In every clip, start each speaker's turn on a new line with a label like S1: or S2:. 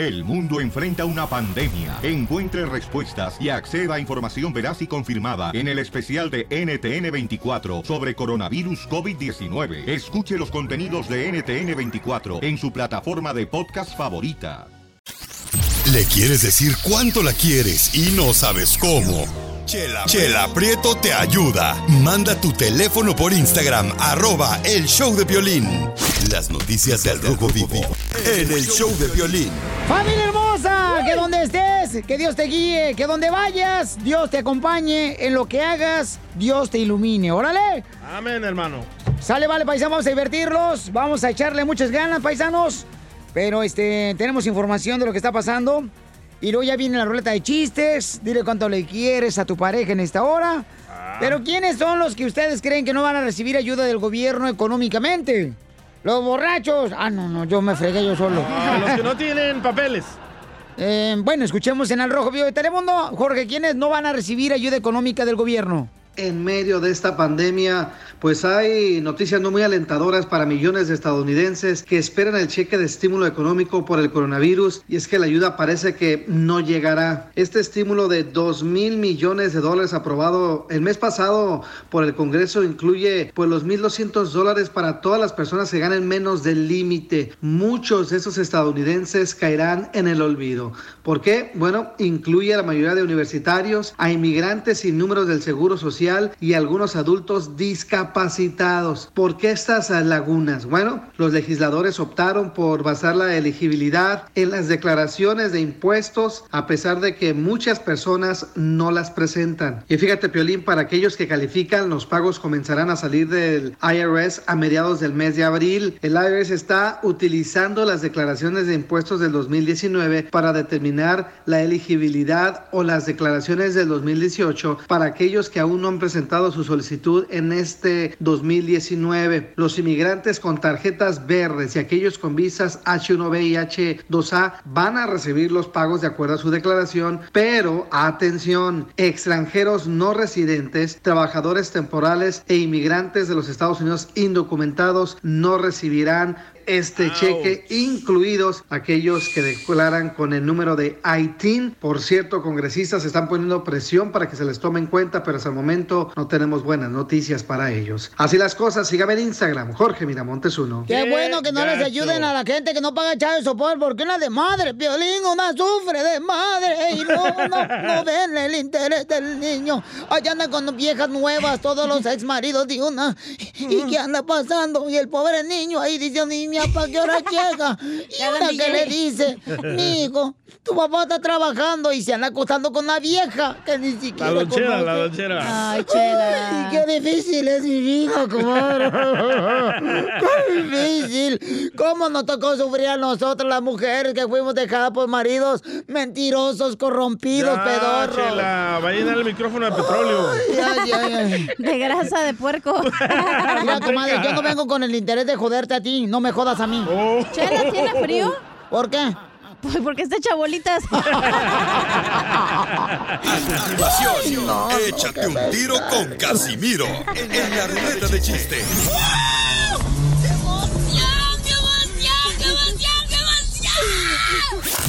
S1: El mundo enfrenta una pandemia. Encuentre respuestas y acceda a información veraz y confirmada en el especial de NTN24 sobre coronavirus COVID-19. Escuche los contenidos de NTN24 en su plataforma de podcast favorita.
S2: Le quieres decir cuánto la quieres y no sabes cómo. Chela, Chela Prieto te ayuda. Manda tu teléfono por Instagram, arroba el show de violín. Las noticias del Rojo Vivo en el show de violín.
S3: Familia hermosa, que donde estés, que Dios te guíe, que donde vayas, Dios te acompañe, en lo que hagas, Dios te ilumine. Órale.
S4: Amén, hermano.
S3: Sale, vale, paisanos, vamos a divertirlos, vamos a echarle muchas ganas, paisanos. Pero este, tenemos información de lo que está pasando. Y luego ya viene la ruleta de chistes. Dile cuánto le quieres a tu pareja en esta hora. Pero ¿quiénes son los que ustedes creen que no van a recibir ayuda del gobierno económicamente? Los borrachos. Ah, no, no, yo me fregué yo solo.
S4: Ah, los que no tienen papeles.
S3: Eh, bueno, escuchemos en el Rojo Vivo de Telemundo. Jorge, ¿quiénes no van a recibir ayuda económica del gobierno?
S5: En medio de esta pandemia, pues hay noticias no muy alentadoras para millones de estadounidenses que esperan el cheque de estímulo económico por el coronavirus y es que la ayuda parece que no llegará. Este estímulo de 2 mil millones de dólares aprobado el mes pasado por el Congreso incluye pues los 1.200 dólares para todas las personas que ganen menos del límite. Muchos de esos estadounidenses caerán en el olvido. ¿Por qué? Bueno, incluye a la mayoría de universitarios, a inmigrantes sin números del Seguro Social y algunos adultos discapacitados. ¿Por qué estas lagunas? Bueno, los legisladores optaron por basar la elegibilidad en las declaraciones de impuestos a pesar de que muchas personas no las presentan. Y fíjate, Piolín, para aquellos que califican, los pagos comenzarán a salir del IRS a mediados del mes de abril. El IRS está utilizando las declaraciones de impuestos del 2019 para determinar la elegibilidad o las declaraciones del 2018 para aquellos que aún no presentado su solicitud en este 2019. Los inmigrantes con tarjetas verdes y aquellos con visas H1B y H2A van a recibir los pagos de acuerdo a su declaración, pero atención, extranjeros no residentes, trabajadores temporales e inmigrantes de los Estados Unidos indocumentados no recibirán este cheque, incluidos aquellos que declaran con el número de ITIN. Por cierto, congresistas están poniendo presión para que se les tome en cuenta, pero hasta el momento no tenemos buenas noticias para ellos. Así las cosas, sígame en Instagram, Jorge Miramontes uno.
S3: Qué bueno que no les ayuden a la gente que no paga de sopor, porque una de madre, violín, una sufre de madre y no, no, no ven el interés del niño. Allá andan con viejas nuevas, todos los ex maridos de una. ¿Y qué anda pasando? Y el pobre niño ahí dice, niña, ¿para qué hora llega? Y una que le dice, hijo, tu papá está trabajando y se anda acostando con una vieja que ni siquiera
S4: La lonchera,
S3: conoce.
S4: la lonchera.
S3: Ay, chela. Ay, qué difícil es mi vida, comadre. Qué difícil. ¿Cómo nos tocó sufrir a nosotros las mujeres que fuimos dejadas por maridos mentirosos, corrompidos,
S4: Ya,
S3: pedorros?
S4: Chela, va a llenar el micrófono de petróleo.
S3: Ay, ay, ay.
S6: De grasa de puerco.
S3: Mira, comadre, yo no vengo con el interés de joderte a ti, no me jodas a mí.
S6: Chela, ¿tiene frío?
S3: ¿Por qué?
S6: Pues porque está hecha bolitas.
S2: A continuación, échate un tiro con Casimiro en la ruleta de chiste.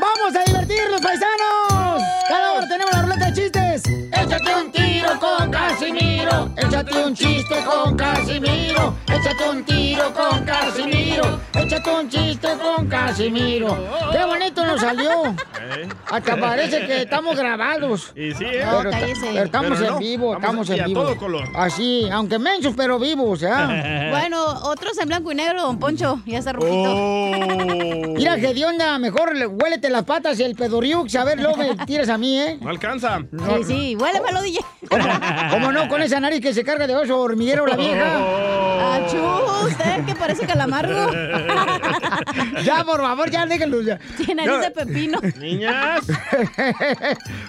S3: ¡Vamos a divertirnos, paisanos! Cada hora tenemos la ruleta de chistes. Échate un tiro con Casimiro. Échate un chiste con Casimiro. Échate un tiro con Casimiro. Échate un chiste con Casimiro. ¡Qué bonito nos salió!
S4: ¿Eh?
S3: Hasta parece que estamos grabados.
S4: Y sí, ¿eh?
S3: Pero, pero estamos
S4: Pero
S3: en vivo, estamos
S4: y
S3: en
S4: a
S3: vivo.
S4: todo color.
S3: Así, aunque mensos, pero vivos, ¿ya?
S6: Bueno, otros en blanco y negro, don Poncho. Ya está rojito.
S4: Oh.
S3: Mira, que de onda, mejor le- las patas y el pedoriux, a ver, luego me tiras a mí, ¿eh?
S4: No alcanza.
S3: No.
S6: Sí, sí, huélemelo, DJ.
S3: ¿Cómo no? Con esa nariz que se carga de oso hormiguero la vieja.
S6: Achú, usted que parece calamargo.
S3: Ya, por favor, ya déjenlo. Ya.
S6: Tiene nariz de pepino.
S4: Niñas.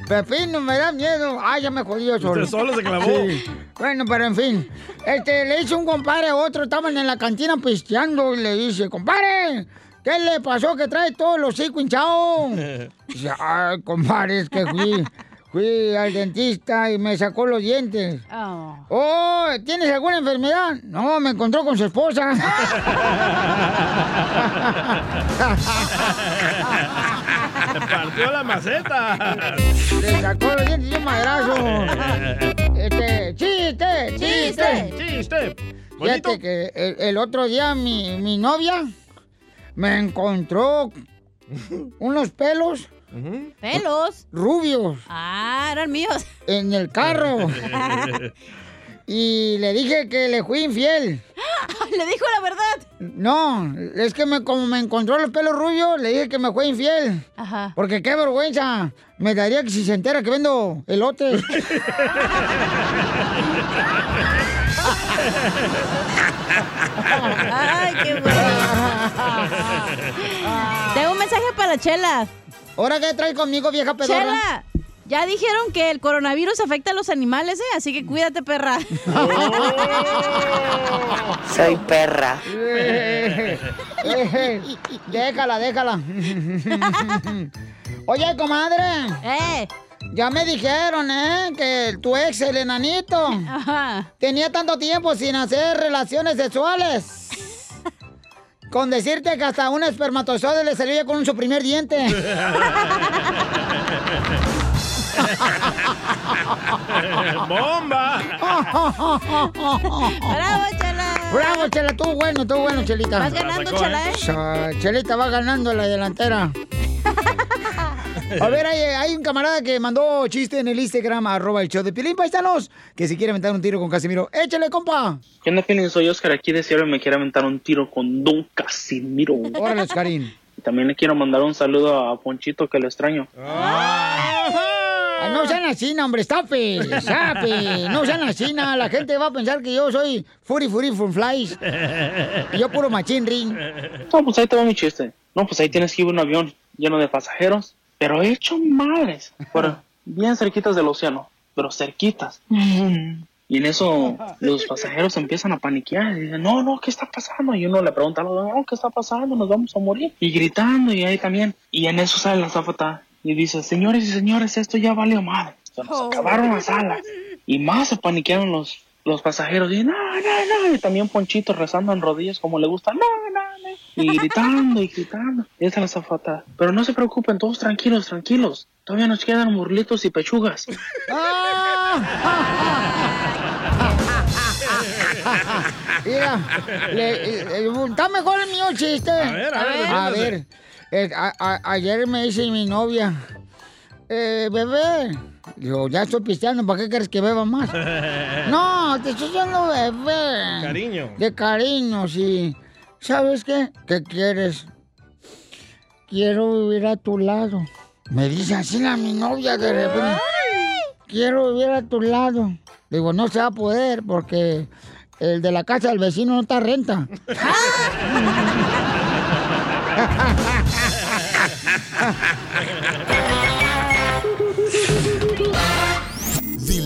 S3: Pepino, me da miedo. Ay, ya me jodí yo solo.
S4: Usted solo se clavó.
S3: Sí. Bueno, pero en fin. Este, le hizo un compadre a otro, estaban en la cantina pisteando y le dice, compadre, ¿qué le pasó que trae todos los hocico hinchados? Dice, ay, compadre, es que fui, fui al dentista y me sacó los dientes.
S6: Oh.
S3: Oh, ¿tienes alguna enfermedad? No, me encontró con su esposa.
S4: Partió la maceta.
S3: Le sacó los dientes y un madrazo. Este, chiste, chiste.
S4: Chiste. Bonito.
S3: Fíjate que el, el otro día mi, mi novia me encontró unos pelos
S6: Pelos.
S3: rubios
S6: Ah, eran míos.
S3: en el carro y le dije que le fui infiel.
S6: Le dijo la verdad.
S3: No, es que me, como me encontró los pelos rubios, le dije que me fue infiel.
S6: Ajá.
S3: Porque qué vergüenza. Me daría que si se entera que vendo elotes.
S6: Ay, qué bueno. Tengo un mensaje para Chela.
S3: ¿Ahora qué traes conmigo, vieja pedorra?
S6: Chela, ya dijeron que el coronavirus afecta a los animales, ¿eh? Así que cuídate, perra.
S7: Soy perra.
S3: Eh, eh, déjala, déjala. Oye, comadre.
S6: ¡Eh!
S3: Ya me dijeron, ¿eh? Que tu ex, el enanito,
S6: Ajá.
S3: tenía tanto tiempo sin hacer relaciones sexuales. Con decirte que hasta un espermatozoide le salía con su primer diente.
S4: ¡Bomba!
S6: ¡Bravo, Chela!
S3: Bravo, Chela, tú bueno, tú bueno, Chelita.
S6: Vas ganando, Chela, ¿eh?
S3: Chelita va ganando en la delantera. A ver, hay, hay un camarada que mandó chiste en el Instagram, arroba el show de Pilín Paisanos, que si quiere aventar un tiro con Casimiro. ¡Échale, compa!
S8: ¿Qué onda, Piolín? Soy Oscar aquí de Sierra y me quiere aventar un tiro con Don Casimiro.
S3: Órale, Oscarín.
S8: También le quiero mandar un saludo a Ponchito, que lo extraño.
S3: Ah, no sean así, no, hombre, estape, sape. No sean así, la gente va a pensar que yo soy Furi Furi Fun Flies. Y yo puro machín ring.
S8: No, pues ahí te va mi chiste. No, pues ahí tienes que ir un avión lleno de pasajeros, pero hecho madres. Por bien cerquitas del océano, pero cerquitas. Y en eso los pasajeros empiezan a paniquear y dicen, no, no, ¿qué está pasando? Y uno le pregunta al otro, no, ¿qué está pasando? Nos vamos a morir. Y gritando y ahí también. Y en eso sale la zafata y dice, señores y señores, esto ya valió madre. Se nos acabaron las alas. Y más se paniquearon los, los pasajeros. Y no, no, no. Y también Ponchito rezando en rodillas como le gusta. No, no, no. Y gritando y gritando. Y esa es la zafata. Pero no se preocupen, todos tranquilos, tranquilos. Todavía nos quedan burlitos y pechugas.
S3: Mira, le- eh, está mejor el mío chiste. A
S4: ver, a ver,
S3: A ver, eh, a- a- ayer me dice mi novia, eh, bebé. Digo, ya estoy pisteando, ¿para qué quieres que beba más? No, te estoy diciendo bebé.
S4: Cariño.
S3: De cariño, sí. ¿Sabes qué? ¿Qué quieres? Quiero vivir a tu lado. Me dice así la mi novia de repente. Quiero vivir a tu lado. Digo, no se va a poder porque el de la casa del vecino no está renta.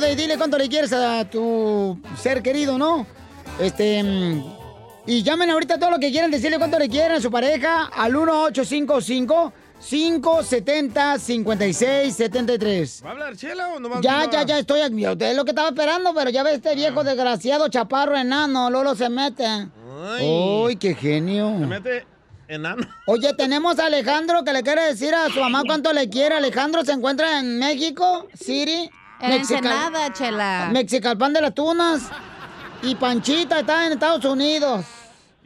S3: de Dile cuánto le quieres a tu ser querido, ¿no? Este. mm, Y llamen ahorita todo lo que quieran, decirle cuánto le quieren a su pareja al 1855 570 5673
S4: ¿Va a hablar Chela o no va a
S3: Ya, ya, ya estoy es lo que estaba esperando, pero ya ve este viejo desgraciado, chaparro, enano, Lolo se mete. ¡Uy, qué genio!
S4: Se mete enano.
S3: Oye, tenemos a Alejandro que le quiere decir a su mamá cuánto le quiere. Alejandro se encuentra en México City.
S6: En
S3: Mexical-
S6: Ensenada, Chela.
S3: Mexicalpan de las Tunas. Y Panchita está en Estados Unidos.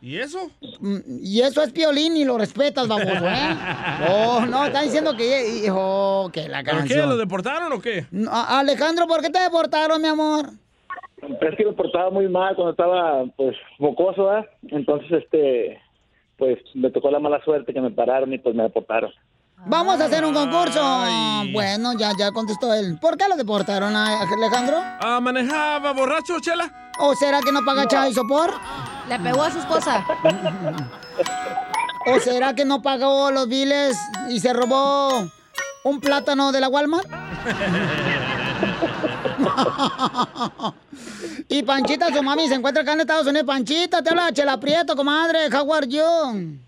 S4: ¿Y eso?
S3: Mm, Y eso es piolín y lo respetas, baboso, ¿eh? Oh, no, está diciendo que, hijo, que la
S4: ¿Pero qué?
S3: canción.
S4: ¿Lo deportaron o qué?
S3: No, Alejandro, ¿por qué te deportaron, mi amor?
S9: Es que me portaba muy mal cuando estaba, pues, mocoso, ¿verdad? Entonces, este, pues, me tocó la mala suerte que me pararon y pues me deportaron.
S3: Vamos a hacer un concurso. Bueno, ya, ya contestó él. ¿Por qué lo deportaron a Alejandro?
S4: Ah, ¿Manejaba borracho, Chela?
S3: ¿O será que no paga chai sopor?
S6: Le pegó a su esposa.
S3: ¿O será que no pagó los biles y se robó un plátano de la Walmart? y Panchita, su mami, se encuentra acá en Estados Unidos. Panchita, te habla Chela Prieto, comadre. How are you?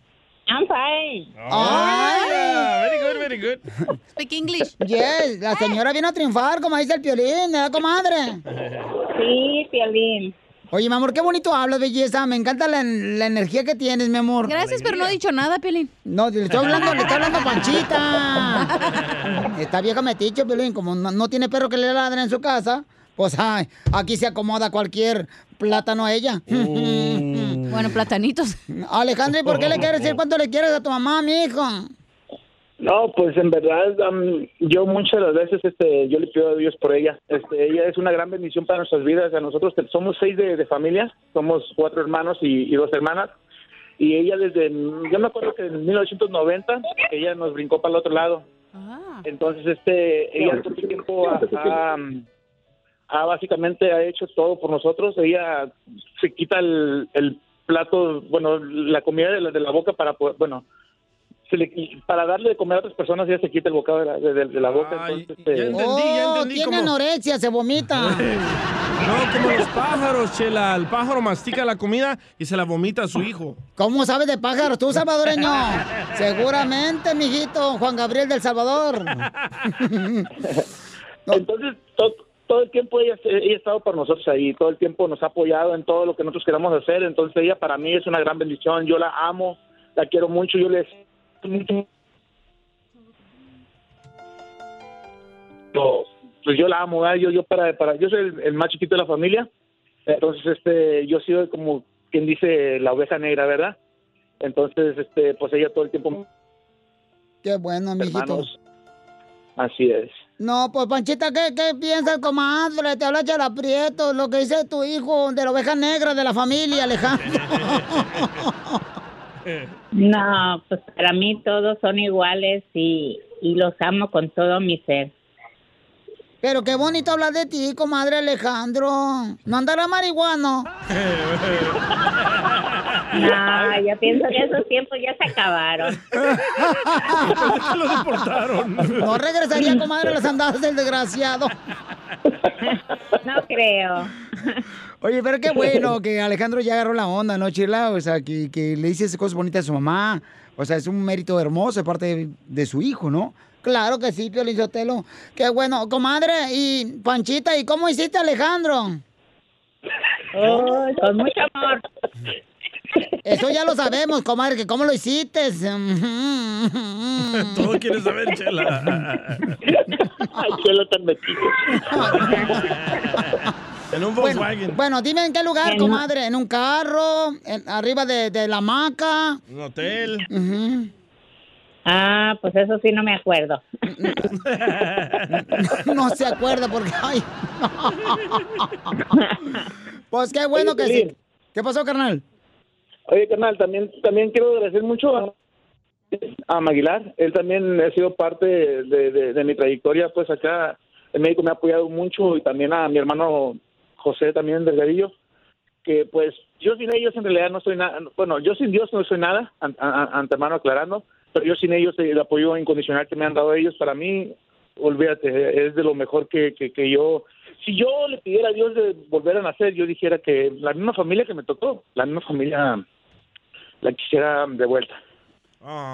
S10: I'm fine.
S3: Ay.
S4: Very good, very good.
S6: Speak English.
S3: Yes, la señora vino a triunfar, como dice el piolín, ¿verdad, comadre?
S10: Sí, Piolín.
S3: Oye, mi amor, qué bonito hablas, belleza. Me encanta la, la energía que tienes, mi amor.
S6: Gracias, pero no he dicho nada, Piolín.
S3: No, le estoy hablando, le estoy hablando a Panchita. Esta vieja metiche, Piolín, como no, no tiene perro que le ladre en su casa, pues ay, aquí se acomoda cualquier plátano a ella.
S6: Bueno, platanitos.
S3: Alejandro, ¿y por qué le quieres decir cuánto le quieres a tu mamá, mi hijo?
S9: No, pues en verdad, am, yo muchas de las veces este, yo le pido a Dios por ella. Este, ella es una gran bendición para nuestras vidas. A nosotros somos seis de, de familia, somos cuatro hermanos y, y dos hermanas. Y ella desde, yo me acuerdo que en 1990, ella nos brincó para el otro lado. Entonces, este, ella todo el tiempo ha, ha, ha básicamente ha hecho todo por nosotros. Ella se quita el, el plato, bueno, la comida de la, de la boca para poder, bueno, se le- para darle de comer a otras personas ella se quita el bocado de la, de- de la boca. entonces, este,
S3: oh, tiene anorexia, se vomita.
S4: No, como los pájaros, Chela. El pájaro mastica la comida y se la vomita a su hijo.
S3: ¿Cómo sabes de pájaros tú, salvadoreño? Seguramente, mijito, Juan Gabriel del Salvador.
S9: Entonces, to- todo el tiempo ella, ella ha estado para nosotros ahí, todo el tiempo nos ha apoyado en todo lo que nosotros queramos hacer, entonces ella para mí es una gran bendición, yo la amo, la quiero mucho, yo les. Yo- pues yo la amo, yo yo para para yo soy el, el más chiquito de la familia, entonces este yo soy como quien dice la oveja negra, ¿verdad? Entonces este pues ella todo el tiempo
S3: Qué bueno, mijito.
S9: hermanos, así es.
S3: No, pues Panchita, ¿qué, qué piensas, comadre? Te habla Chela Prieto, lo que dice tu hijo de la oveja negra de la familia, Alejandro.
S10: No, pues para mí todos son iguales y, y los amo con todo mi ser.
S3: Pero qué bonito hablar de ti, comadre Alejandro. ¿No andará marihuano?
S10: No, yo pienso que esos tiempos ya se acabaron.
S4: lo deportaron.
S3: No regresaría, comadre, a las andadas del desgraciado.
S10: No creo.
S3: Oye, pero qué bueno que Alejandro ya agarró la onda, ¿no, Chila? O sea, que, que le dices cosas bonitas a su mamá. O sea, es un mérito hermoso de parte de, de su hijo, ¿no? Claro que sí, Pio Lizotelo. Qué bueno. Comadre y Panchita, ¿y cómo hiciste, Alejandro?
S10: Oh, con mucho amor.
S3: Eso ya lo sabemos, comadre, que cómo lo hiciste.
S4: Todo quiere saber, Chela.
S9: Ay, Chela tan metido.
S4: En un Volkswagen.
S3: bueno, dime en qué lugar, comadre. ¿En un carro? en- ¿Arriba de, de la hamaca?
S4: Un hotel.
S10: Ah, pues eso sí no me acuerdo.
S3: No se acuerda porque... Ay. Pues qué bueno que sí. ¿Qué pasó, carnal?
S9: Oye, carnal, también, también quiero agradecer mucho a, a Maguilar. Él también ha sido parte de, de- mi trayectoria, pues acá el médico me ha apoyado mucho y también a mi hermano José también Delgadillo, que pues yo sin ellos en realidad no soy nada, bueno, yo sin Dios no soy nada, an- antemano aclarando, pero yo sin ellos el apoyo incondicional que me han dado ellos, para mí, olvídate, es de lo mejor que, que, que yo si yo le pidiera a Dios de volver a nacer, yo dijera que la misma familia que me tocó, la misma familia la quisiera de vuelta.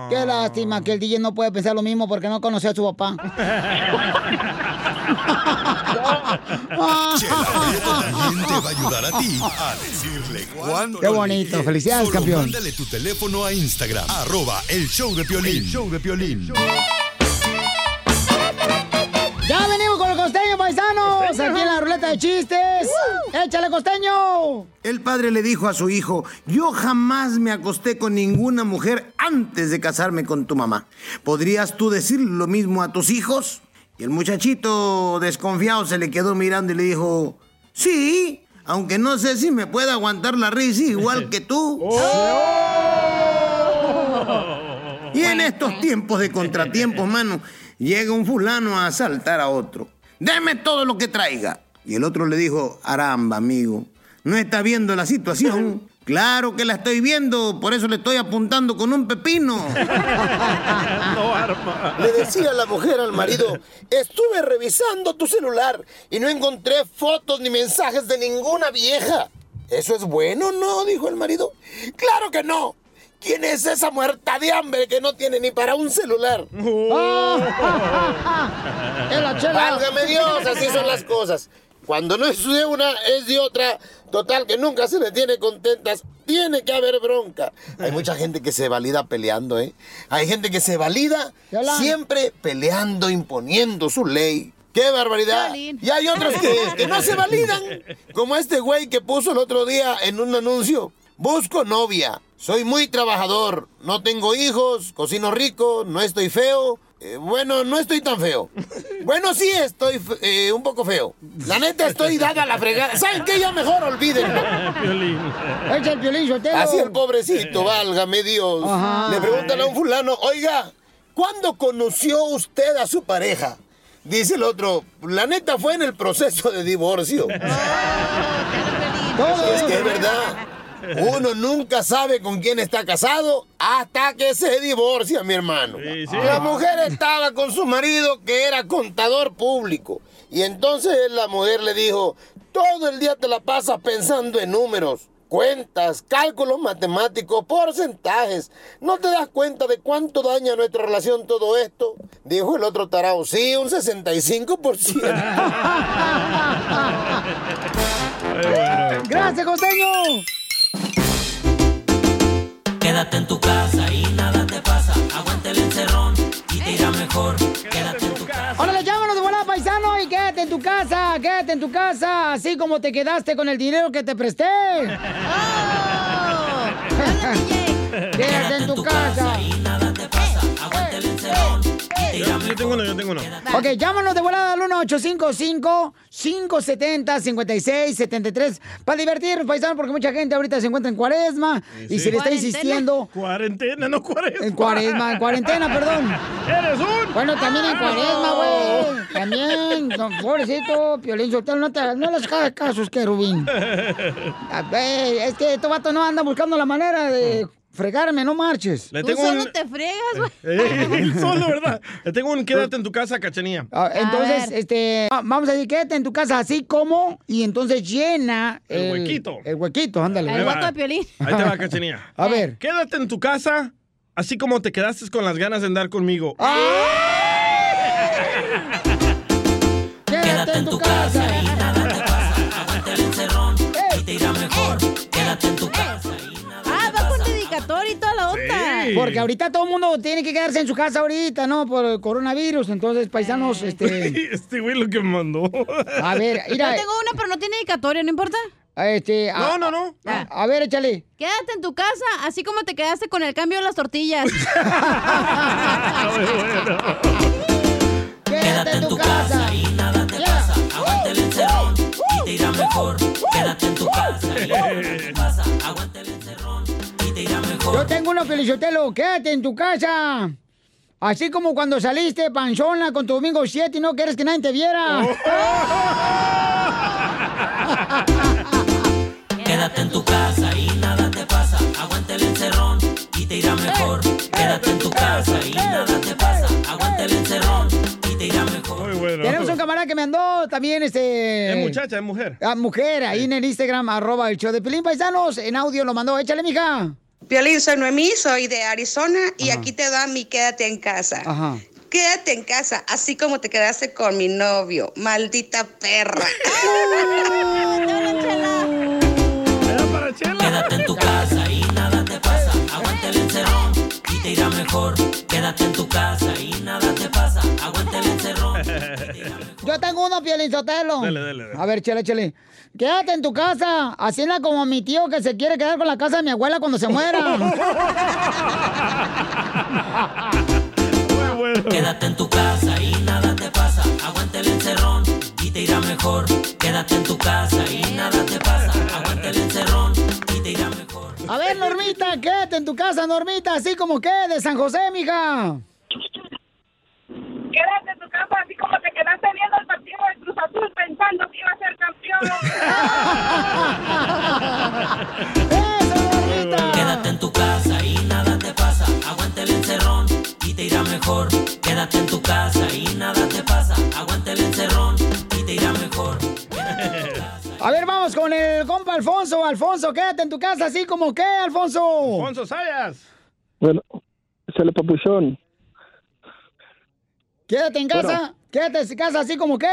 S3: Qué lástima que el DJ no puede pensar lo mismo porque no conoció a su papá.
S2: También te va a ayudar a ti a decirle cuánto
S3: Qué bonito. Felicidades,
S2: Solo
S3: campeón.
S2: Mándale tu teléfono a Instagram, arroba el show de Piolín. El show de Piolín.
S3: Ya venimos con el costeño, paisanos. Aquí en la ruleta de chistes. ¡Échale, costeño!
S11: El padre le dijo a su hijo, yo jamás me acosté con ninguna mujer antes de casarme con tu mamá. ¿Podrías tú decir lo mismo a tus hijos? Y el muchachito desconfiado se le quedó mirando y le dijo, sí, aunque no sé si me puede aguantar la risa igual que tú. Y en estos tiempos de contratiempos, mano, llega un fulano a asaltar a otro. Deme todo lo que traiga. Y el otro le dijo, aramba, amigo, ¿no está viendo la situación? Claro que la estoy viendo, por eso le estoy apuntando con un pepino.
S12: Le decía la mujer al marido, estuve revisando tu celular y no encontré fotos ni mensajes de ninguna vieja. ¿Eso es bueno, no? dijo el marido. Claro que no. ¿Quién es esa muerta de hambre que no tiene ni para un celular? Válgame Dios, así son las cosas. Cuando no es de una, es de otra. Total, que nunca se le tiene contentas. Tiene que haber bronca. Hay mucha gente que se valida peleando, ¿eh? Hay gente que se valida siempre peleando, imponiendo su ley. ¡Qué barbaridad! Y hay otros que, que no se validan. Como este güey que puso el otro día en un anuncio. Busco novia. Soy muy trabajador. No tengo hijos. Cocino rico. No estoy feo. eh, bueno, no estoy tan feo. Bueno, sí estoy eh, un poco feo. La neta estoy dada a la fregada. ¿Saben qué? Ya mejor olvídenlo.
S3: Echa el violín.
S12: Así el pobrecito, válgame Dios.
S3: Ajá.
S12: Le preguntan a un fulano, oiga, ¿cuándo conoció usted a su pareja? Dice el otro, la neta fue en el proceso de divorcio. es que es verdad. Uno nunca sabe con quién está casado hasta que se divorcia, mi hermano. La mujer estaba con su marido que era contador público. Y entonces la mujer le dijo, todo el día te la pasas pensando en números, cuentas, cálculos matemáticos, porcentajes. ¿No te das cuenta de cuánto daña nuestra relación todo esto? Dijo el otro tarao, sí, un 65%.
S3: ¡Gracias, costeño!
S13: Quédate en tu casa y nada te pasa. Aguanta el encerrón y te irá mejor. Quédate en tu casa.
S3: Órale, llámanos de volada, paisano, y quédate en tu casa, quédate en tu casa, así como te quedaste con el dinero que te presté. quédate en tu casa.
S4: Yo, yo tengo uno, yo tengo uno.
S3: Ok, llámanos de volada al 1-855-570-5673 para divertirnos, paisanos, porque mucha gente ahorita se encuentra en cuaresma y
S4: sí.
S3: se le está insistiendo.
S4: Cuarentena, no cuaresma.
S3: En cuaresma, en cuarentena, perdón.
S4: ¡Eres un!
S3: Bueno, también en cuaresma, güey. También, no, pobrecito, Piolín Sotelo, no, te, no les hagas casos, querubín. A ver, es que estos vatos no andan buscando la manera de fregarme, no marches.
S4: Le tengo un-
S6: te fregas, güey.
S4: Eh, él solo, ¿verdad? Le tengo un quédate en tu casa, cachanía.
S3: Ah, Entonces, este, ah, vamos a decir, quédate en tu casa así como, y entonces llena
S4: El huequito.
S3: El huequito, ándale.
S4: Ahí va. Ahí te va, cachanía.
S3: A ver.
S4: Quédate en tu casa, así como te quedaste con las ganas de andar conmigo.
S3: Quédate Porque ahorita todo el mundo tiene que quedarse en su casa ahorita, ¿no? Por el coronavirus. Entonces, paisanos, este.
S4: Este güey lo que me mandó.
S3: A ver, mira.
S6: Yo tengo una, pero no tiene dedicatoria, ¿no importa?
S3: Este. a-
S4: No, no, no.
S3: A, a ver, échale.
S6: Quédate en tu casa, así como te quedaste con el cambio de las tortillas.
S3: Quédate en tu casa.
S13: Y nada te pasa. Aguanta el encerrón y te irá mejor. Quédate en tu casa y nada te pasa. Aguanta el encerrón te irá mejor.
S3: Yo tengo uno, Felicitelo. Quédate en tu casa. Así como cuando saliste panzona con tu domingo 7 y no quieres que nadie te viera.
S13: Quédate en tu casa y nada te pasa. Aguanta el encerrón y te irá mejor. Quédate en tu casa y nada te pasa. Aguanta el encerrón y te irá mejor.
S4: Muy bueno.
S3: Tenemos un camarada que me andó también, este...
S4: Es muchacha, es mujer.
S3: Ah, mujer, ahí en el Instagram, arroba el show de Pelín Paisanos, en audio lo mandó. Échale, mija.
S14: Piolín, soy Noemí, soy de Arizona y aquí te da mi quédate en casa.
S3: Ajá.
S14: Quédate en casa, así como te quedaste con mi novio, maldita perra.
S13: Quédate en tu casa y nada te pasa. Aguanta el encerrón y te irá mejor. Quédate en tu casa y nada te pasa. Aguanta el encerrón.
S3: Yo tengo uno, Piolín Sotelo.
S4: Dale, dale, dale.
S3: A ver, chale, chale. Quédate en tu casa, así na como mi tío que se quiere quedar con la casa de mi abuela cuando se muera.
S13: Quédate en tu casa y nada te pasa. Aguanta el encerrón y te irá mejor. Quédate en tu casa y nada te pasa. Aguanta el encerrón y te irá mejor.
S3: A ver, Normita, quédate en tu casa, Normita, así como que de San José, mija.
S15: Quédate en tu casa así como te quedaste viendo el partido de Cruz Azul pensando que iba a ser campeón.
S13: Quédate en tu casa y nada te pasa. Aguanta el encerrón y te irá mejor. Quédate en tu casa y nada te pasa. Aguanta el encerrón y te irá mejor.
S3: A ver, vamos con el compa Alfonso. Alfonso, quédate en tu casa, así como que, Alfonso.
S4: Alfonso Sayas.
S16: Bueno, sale papuchón.
S3: Quédate en casa,
S16: Bueno.
S3: quédate en casa, así como que.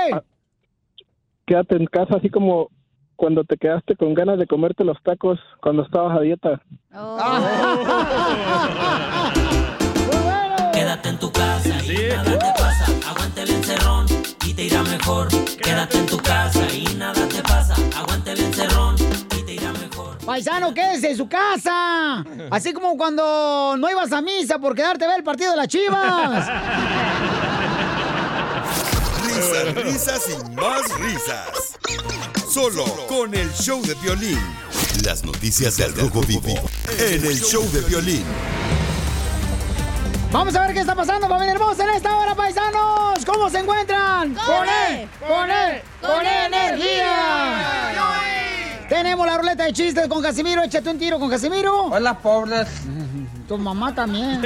S16: Quédate en casa así como cuando te quedaste con ganas de comerte los tacos cuando estabas a dieta.
S13: Quédate en tu casa y nada te pasa. Aguanta el encerrón y te irá mejor. Quédate en tu casa y nada te pasa. Aguanta el encerrón y te irá mejor.
S3: Paisano, quédese en su casa. Así como cuando no ibas a misa por quedarte a ver el partido de las chivas.
S2: Risas, risas y más risas. Solo con el show de violín. Las noticias del Rojo Vivo en el show de violín.
S3: Vamos a ver qué está pasando, familia hermosa, en esta hora, paisanos. ¿Cómo se encuentran?
S17: Con
S3: él,
S17: él,
S3: con él, con energía. Tenemos la ruleta de chistes con Casimiro. Échate un tiro con Casimiro. Hola, pobres. Tu mamá también.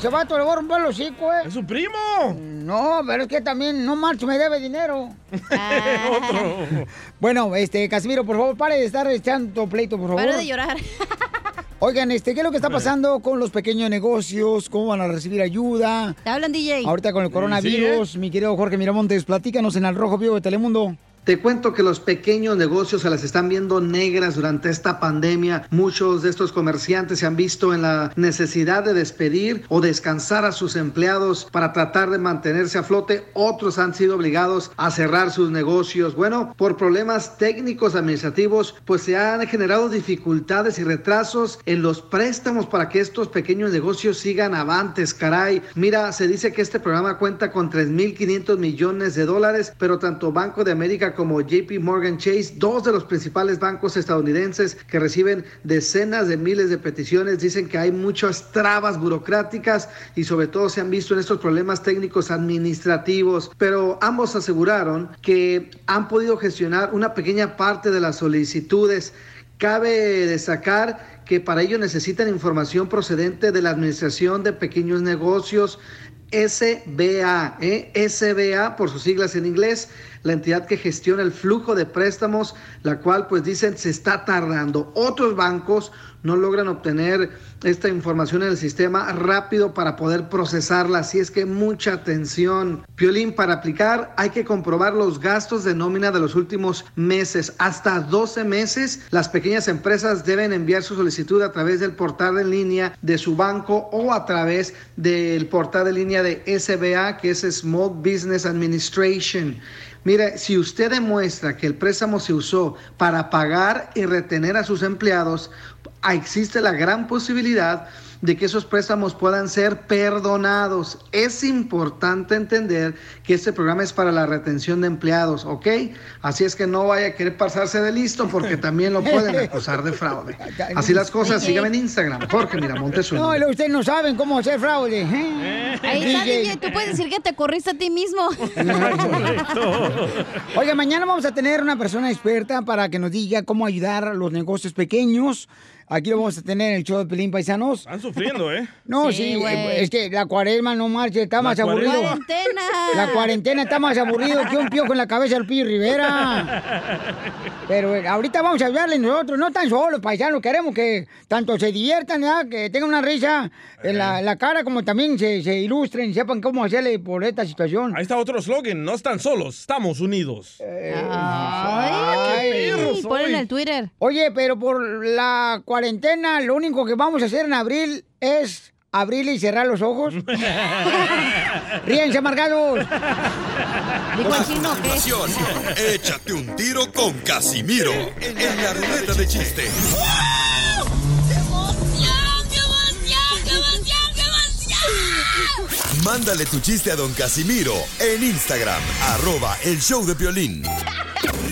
S3: Se va a a romper los hocico, ¿eh?
S4: ¿Es su primo?
S3: No, pero es que también no marcho, me debe dinero.
S4: Otro.
S3: Bueno, este, Casimiro, por favor, pare de estar echando pleito, por favor.
S6: Para de llorar.
S3: Oigan, este, ¿qué es lo que está pasando con los pequeños negocios? ¿Cómo van a recibir ayuda?
S6: Te hablan, DJ.
S3: Ahorita con el coronavirus, mi querido Jorge Miramontes, platícanos en Al Rojo Vivo de Telemundo.
S5: Te cuento que los pequeños negocios se las están viendo negras durante esta pandemia. Muchos de estos comerciantes se han visto en la necesidad de despedir o descansar a sus empleados para tratar de mantenerse a flote. Otros han sido obligados a cerrar sus negocios. Bueno, por problemas técnicos administrativos, pues se han generado dificultades y retrasos en los préstamos para que estos pequeños negocios sigan avantes. Caray, mira, se dice que este programa cuenta con 3.500 millones de dólares, pero tanto Banco de América como JP Morgan Chase, dos de los principales bancos estadounidenses que reciben decenas de miles de peticiones, dicen que hay muchas trabas burocráticas y sobre todo se han visto en estos problemas técnicos administrativos, pero ambos aseguraron que han podido gestionar una pequeña parte de las solicitudes. Cabe destacar que para ello necesitan información procedente de la Administración de Pequeños Negocios, SBA, ¿eh? SBA por sus siglas en inglés, la entidad que gestiona el flujo de préstamos, la cual pues dicen se está tardando. Otros bancos no logran obtener esta información en el sistema rápido para poder procesarla, así es que mucha atención. Piolín, para aplicar hay que comprobar los gastos de nómina de los últimos meses, hasta 12 meses. Las pequeñas empresas deben enviar su solicitud a través del portal en línea de su banco o a través del portal en línea de SBA, que es Small Business Administration. Mire, si usted demuestra que el préstamo se usó para pagar y retener a sus empleados, existe la gran posibilidad de que esos préstamos puedan ser perdonados. Es importante entender que este programa es para la retención de empleados, ¿ok? Así es que no vaya a querer pasarse de listo porque también lo pueden acusar de fraude. Así las cosas, síganme en Instagram, Jorge Miramontes.
S3: No, ustedes no saben cómo hacer fraude. ¿eh?
S6: Ahí está, DJ. Tú puedes decir que te corriste a ti mismo.
S3: Oiga, mañana vamos a tener una persona experta para que nos diga cómo ayudar a los negocios pequeños. Aquí lo vamos a tener en el show de Pelín Paisanos.
S4: Están sufriendo, ¿eh?
S3: No,
S6: Sí,
S3: sí,
S6: güey.
S3: eh, es que la cuaresma no marche, está más aburrido.
S6: Cuarentena.
S3: La cuarentena está más aburrido que un piojo en la cabeza del Pillo Rivera. Pero eh, ahorita vamos a ayudarle nosotros, no tan solos, paisanos, queremos que tanto se diviertan, ¿verdad? que tengan una risa en la, la cara, como también se, se ilustren, sepan cómo hacerle por esta situación.
S4: Ahí está otro slogan, no están solos, estamos unidos.
S3: Ay,
S4: qué perros
S6: en el Twitter.
S3: Oye, pero por la cuarentena, lo único que vamos a hacer en abril es abrir y cerrar los ojos? Ríense, amargados.
S2: Échate un tiro con Casimiro en la ruleta de chiste. Mándale tu chiste a don Casimiro en Instagram, arroba el show de violín.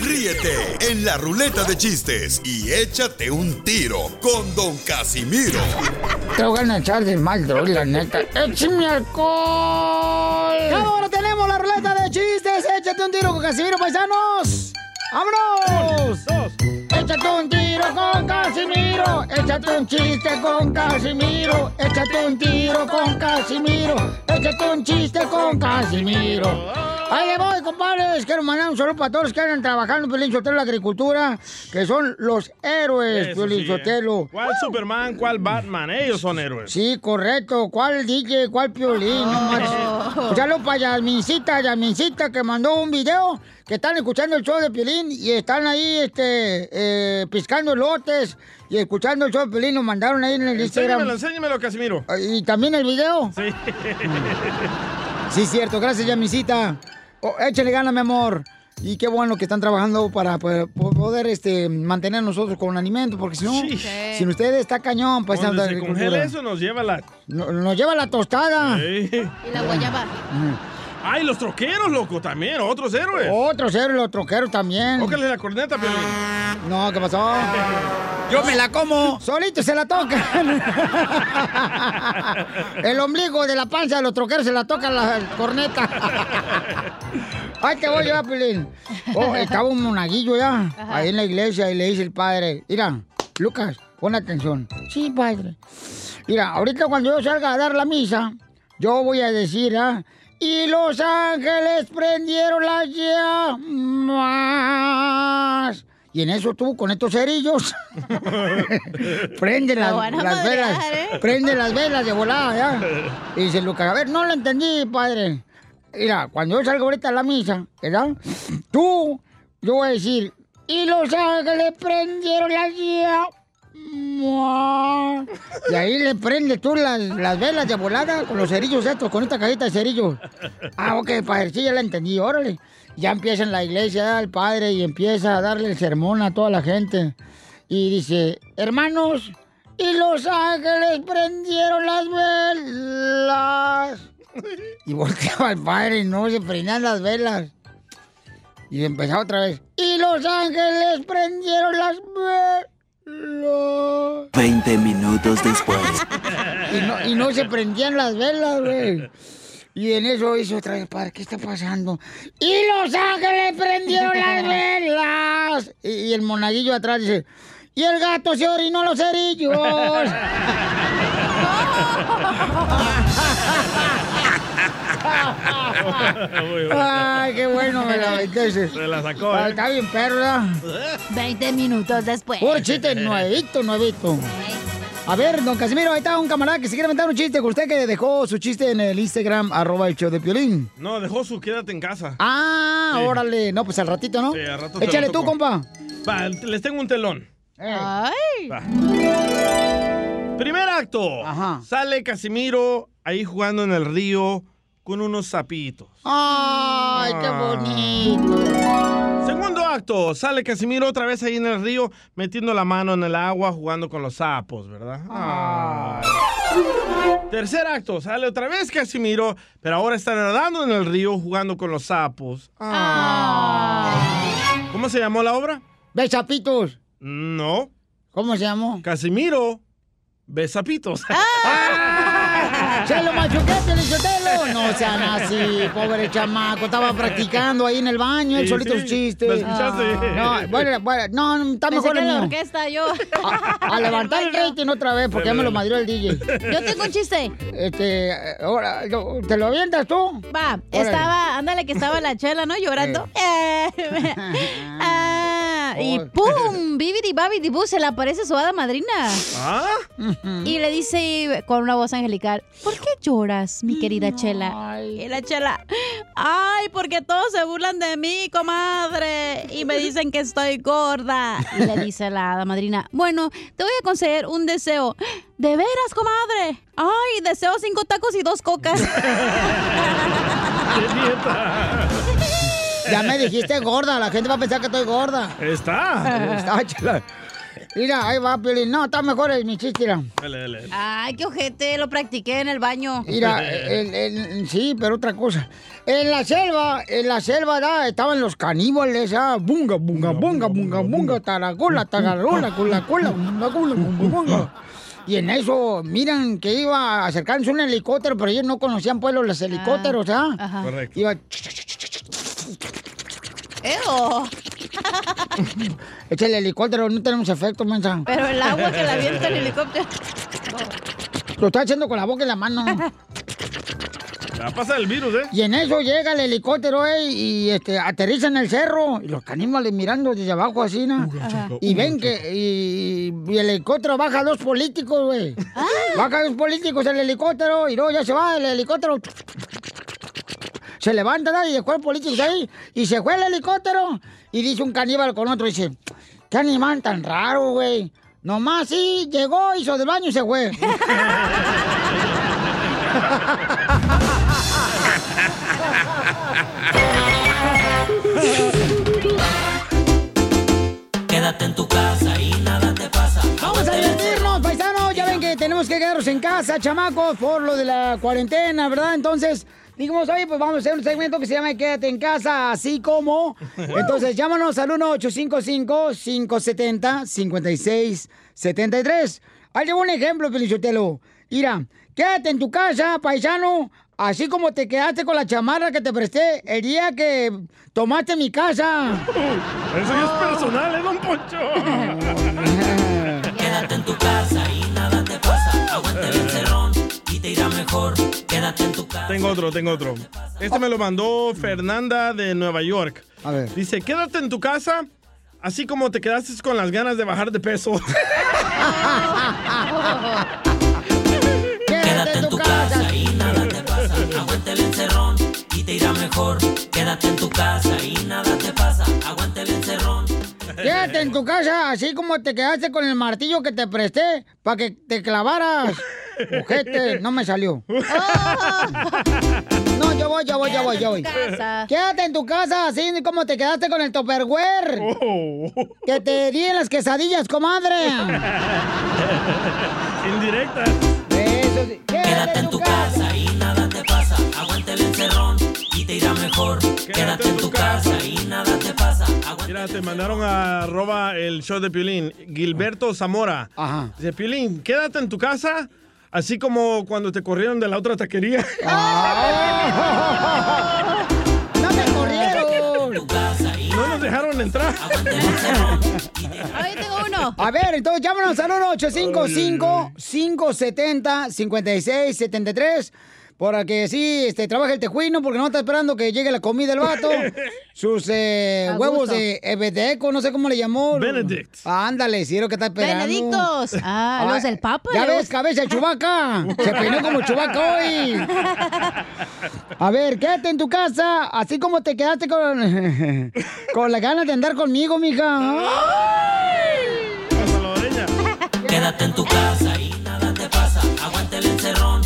S2: Ríete en la ruleta de chistes y échate un tiro con don Casimiro.
S3: Te voy a echar de mal, droga, la neta. ¡Échame alcohol! Ahora tenemos la ruleta de chistes. Échate un tiro con Casimiro, paisanos. ¡Vámonos! Échate un tiro con Casimiro. Échate un chiste con Casimiro. Échate un tiro con Casimiro. Échate un chiste con Casimiro. Ahí le voy, compadres. Quiero mandar un saludo para todos los que andan trabajando en Piolín Sotelo, la agricultura, que son los héroes,
S4: Eso
S3: Piolín
S4: sí, ¿eh?
S3: Sotelo.
S4: ¿Cuál Superman? ¿Cuál Batman? Ellos son héroes.
S3: Sí, correcto. ¿Cuál DJ? ¿Cuál piolín? No marches. Un saludo para Yasmincita, Yasmincita, que mandó un video que están escuchando el show de Piolín y están ahí, este, eh, piscando lotes y escuchando el show de. Nos mandaron ahí en el Instagram.
S4: Enséñamelo, enséñamelo, Casimiro.
S3: ¿Y también el video?
S4: Sí.
S3: Sí, cierto. Gracias, Yasmincita. Oh, échale gana, mi amor. Y qué bueno que están trabajando para poder, poder, este, mantener a nosotros con alimento, porque si no,
S4: Sí.
S3: sin ustedes está cañón. Pues,
S4: Cuando se congela eso, nos lleva la...
S3: No- Nos lleva la tostada.
S4: Sí.
S6: Y la guayaba.
S4: Ay, los troqueros, loco, también, otros héroes.
S3: Otros héroes, los troqueros también.
S4: Tócale la corneta, Piolín.
S3: No, ¿qué pasó? Yo me la como. Solito se la tocan. El ombligo de la panza de los troqueros se la toca la corneta. Ay, te voy a llevar, Pelín. Oh, estaba un monaguillo ya, ahí en la iglesia, y le dice el padre, mira, Lucas, pon atención. Sí, padre. Mira, ahorita cuando yo salga a dar la misa, yo voy a decir, ¿ah? Y los ángeles prendieron las llamas. Y en eso tú, con estos cerillos, prende las,
S6: madrear,
S3: velas.
S6: ¿eh?
S3: Prende las velas de volada, ¿ya? Y dice Lucas, a ver, no lo entendí, padre. Mira, cuando yo salga ahorita a la misa, ¿verdad? Tú, yo voy a decir, y los ángeles prendieron las llamas. Y ahí le prende tú las, las velas de volada con los cerillos estos, con esta cajita de cerillos. Ah, ok, padre, sí, ya la entendí, órale. Ya empieza en la iglesia el padre y empieza a darle el sermón a toda la gente. Y dice, hermanos, y los ángeles prendieron las velas. Y volteaba el padre y no se prendían las velas. Y empezaba otra vez. Y los ángeles prendieron las velas.
S18: 20 minutos después.
S3: Y no, y no se prendían las velas, güey. Y en eso hizo otra vez, padre, ¿qué está pasando? Y los ángeles prendieron las velas. Y, y el monaguillo atrás dice, y el gato se orinó los cerillos. Ay, qué bueno me la metiste.
S4: Se la sacó,
S3: Ay,
S4: ¿eh?
S3: Está bien, perro, ¿verdad?
S6: 20 minutos después.
S3: Puro chiste nuevito, nuevito. A ver, don Casimiro, ahí está un camarada que se quiere inventar un chiste con usted que dejó su chiste en el Instagram, arroba el show de Piolín.
S4: No, dejó su quédate en casa.
S3: Ah,
S4: Sí.
S3: órale. No, pues al ratito, ¿no?
S4: Sí, al rato
S3: Échale tú, compa.
S4: Va, les tengo un telón.
S6: Ay.
S4: Va. Primer acto. Sale Casimiro ahí jugando en el río con unos sapitos.
S3: Ay, qué bonito.
S4: Segundo acto. Sale Casimiro otra vez ahí en el río metiendo la mano en el agua jugando con los sapos, ¿verdad? Ay. Tercer acto. Sale otra vez Casimiro, pero ahora está nadando en el río jugando con los sapos. ¿Cómo se llamó la obra?
S3: Besapitos.
S4: No.
S3: ¿Cómo se llamó?
S4: Casimiro. Besapitos.
S3: ¡Se lo machuqué, Piolichotelo! No sean así, pobre chamaco. Estaba practicando ahí en el baño, él
S4: Sí,
S3: solito
S4: sí.
S3: los chistes.
S4: ¿Lo escuchaste?
S3: No, bueno, bueno, no, no, está
S6: Pensé
S3: mejor
S6: que
S3: el
S6: la orquesta, yo.
S3: A levantar el rating otra vez, porque ya me lo madrió el DJ.
S6: Yo tengo un chiste.
S3: Este, ahora, ¿te lo avientas tú?
S6: Va,
S3: Órale.
S6: estaba, ándale que estaba la chela, ¿no? Llorando. Eh, ah, y. ¡pum! Bibidi babidi bu, se le aparece su hada madrina.
S4: ¿Ah?
S6: Y le dice con una voz angelical, ¿por qué lloras, mi querida Chela? Y la Chela, ¡ay, porque todos se burlan de mí, comadre! Y me dicen que estoy gorda. Y le dice la hada madrina, bueno, te voy a conceder un deseo. ¿De veras, comadre? ¡Ay, deseo cinco tacos y dos cocas!
S3: Ya me dijiste gorda, la gente va a pensar que estoy gorda.
S4: Está.
S3: Está, chela. Mira, ahí va, Piolín. No, está mejor el mi chiste, mira.
S4: Dale, dale.
S6: ¡Ay, qué ojete! Lo practiqué en el baño.
S3: Mira, el- el- sí, pero otra cosa. En la selva, en la selva, da, estaban los caníbales, ah, bunga, bunga, bunga, bunga, bunga, taragola, tagarola, cula, cula, bunga, cula, bunga, bunga. Y en eso, miran que iba acercándose un helicóptero, pero ellos no conocían pues los helicópteros, ¿ah?
S6: Ajá.
S4: Correcto.
S3: Iba,
S6: ¡Eo!
S3: es el helicóptero, no tenemos efecto, mensa.
S6: Pero el agua que la avienta el helicóptero.
S3: Lo está haciendo con la boca y la mano.
S4: A pasar el virus, ¿eh?
S3: Y en eso llega el helicóptero, eh, y este, aterriza en el cerro. Y los caníbales mirando desde abajo así, ¿no? Y ven que y, y el helicóptero baja dos políticos, güey. Baja dos políticos el helicóptero y luego ya se va el helicóptero. Se levanta dejó el político ahí y se fue el helicóptero. Y dice un caníbal con otro, dice, qué animal tan raro, güey. Nomás sí, llegó, hizo del baño y se fue.
S13: Quédate en tu casa y nada te pasa.
S3: Vamos a divertirnos, paisanos. Ya ven que tenemos que quedarnos en casa, chamacos, por lo de la cuarentena, ¿verdad? Entonces, dijimos, oye, pues vamos a hacer un segmento que se llama Quédate en casa, así como. Entonces, llámanos al 1-855-570-5673. Ahí llevo un ejemplo, Pelichotelo. Mira, quédate en tu casa, paisano, así como te quedaste con la chamarra que te presté el día que tomaste mi casa.
S4: Eso ya es personal, ¿eh, don Poncho?
S13: Quédate en tu casa y nada te pasa. Aguanta el mejor. Quédate en tu casa.
S4: Tengo otro, tengo otro. Este me lo mandó Fernanda de Nueva York.
S3: A ver.
S4: Dice, quédate en tu casa, así como te quedaste con las ganas de bajar de peso.
S13: Quédate en tu casa y nada te pasa. Aguanta el encerrón y te irá mejor. Quédate en tu casa y nada te pasa. Aguanta el encerrón.
S3: Quédate en tu casa, así como te quedaste con el martillo que te presté para que te clavaras. Ojete, no me salió. No, yo voy, yo voy, yo voy, yo voy. Quédate en tu casa, así como te quedaste con el Tupperware. Que te di en las quesadillas, comadre.
S4: Indirecta.
S3: Eso sí.
S13: Quédate en tu casa y nada pasa. Aguanta el encerrón y te irá mejor. Quédate en tu casa y nada te pasa.
S4: Mira, te mandaron a arroba el show de Piolín. Gilberto Zamora.
S3: Ajá.
S4: Dice, Piolín, quédate en tu casa, así como cuando te corrieron de la otra taquería.
S3: ¡No me corrieron!
S4: No nos dejaron entrar.
S6: Ahí tengo uno.
S3: A ver, entonces llámanos al 1-855-570-5673 para que sí este, trabaje el tejuino, porque no está esperando que llegue la comida el vato. Sus eh, huevos de Ebedeco, no sé cómo le llamó.
S4: Benedict.
S3: Ándale, sí, es lo que está esperando.
S6: Benedictos. Ah, los del Papa.
S3: Ya
S6: los-
S3: ves, cabeza de chubaca. Se peinó como chubaca hoy. A ver, quédate en tu casa, así como te quedaste con, con las ganas de andar conmigo, mija.
S13: Quédate en tu casa y nada te pasa. Aguanta el encerrón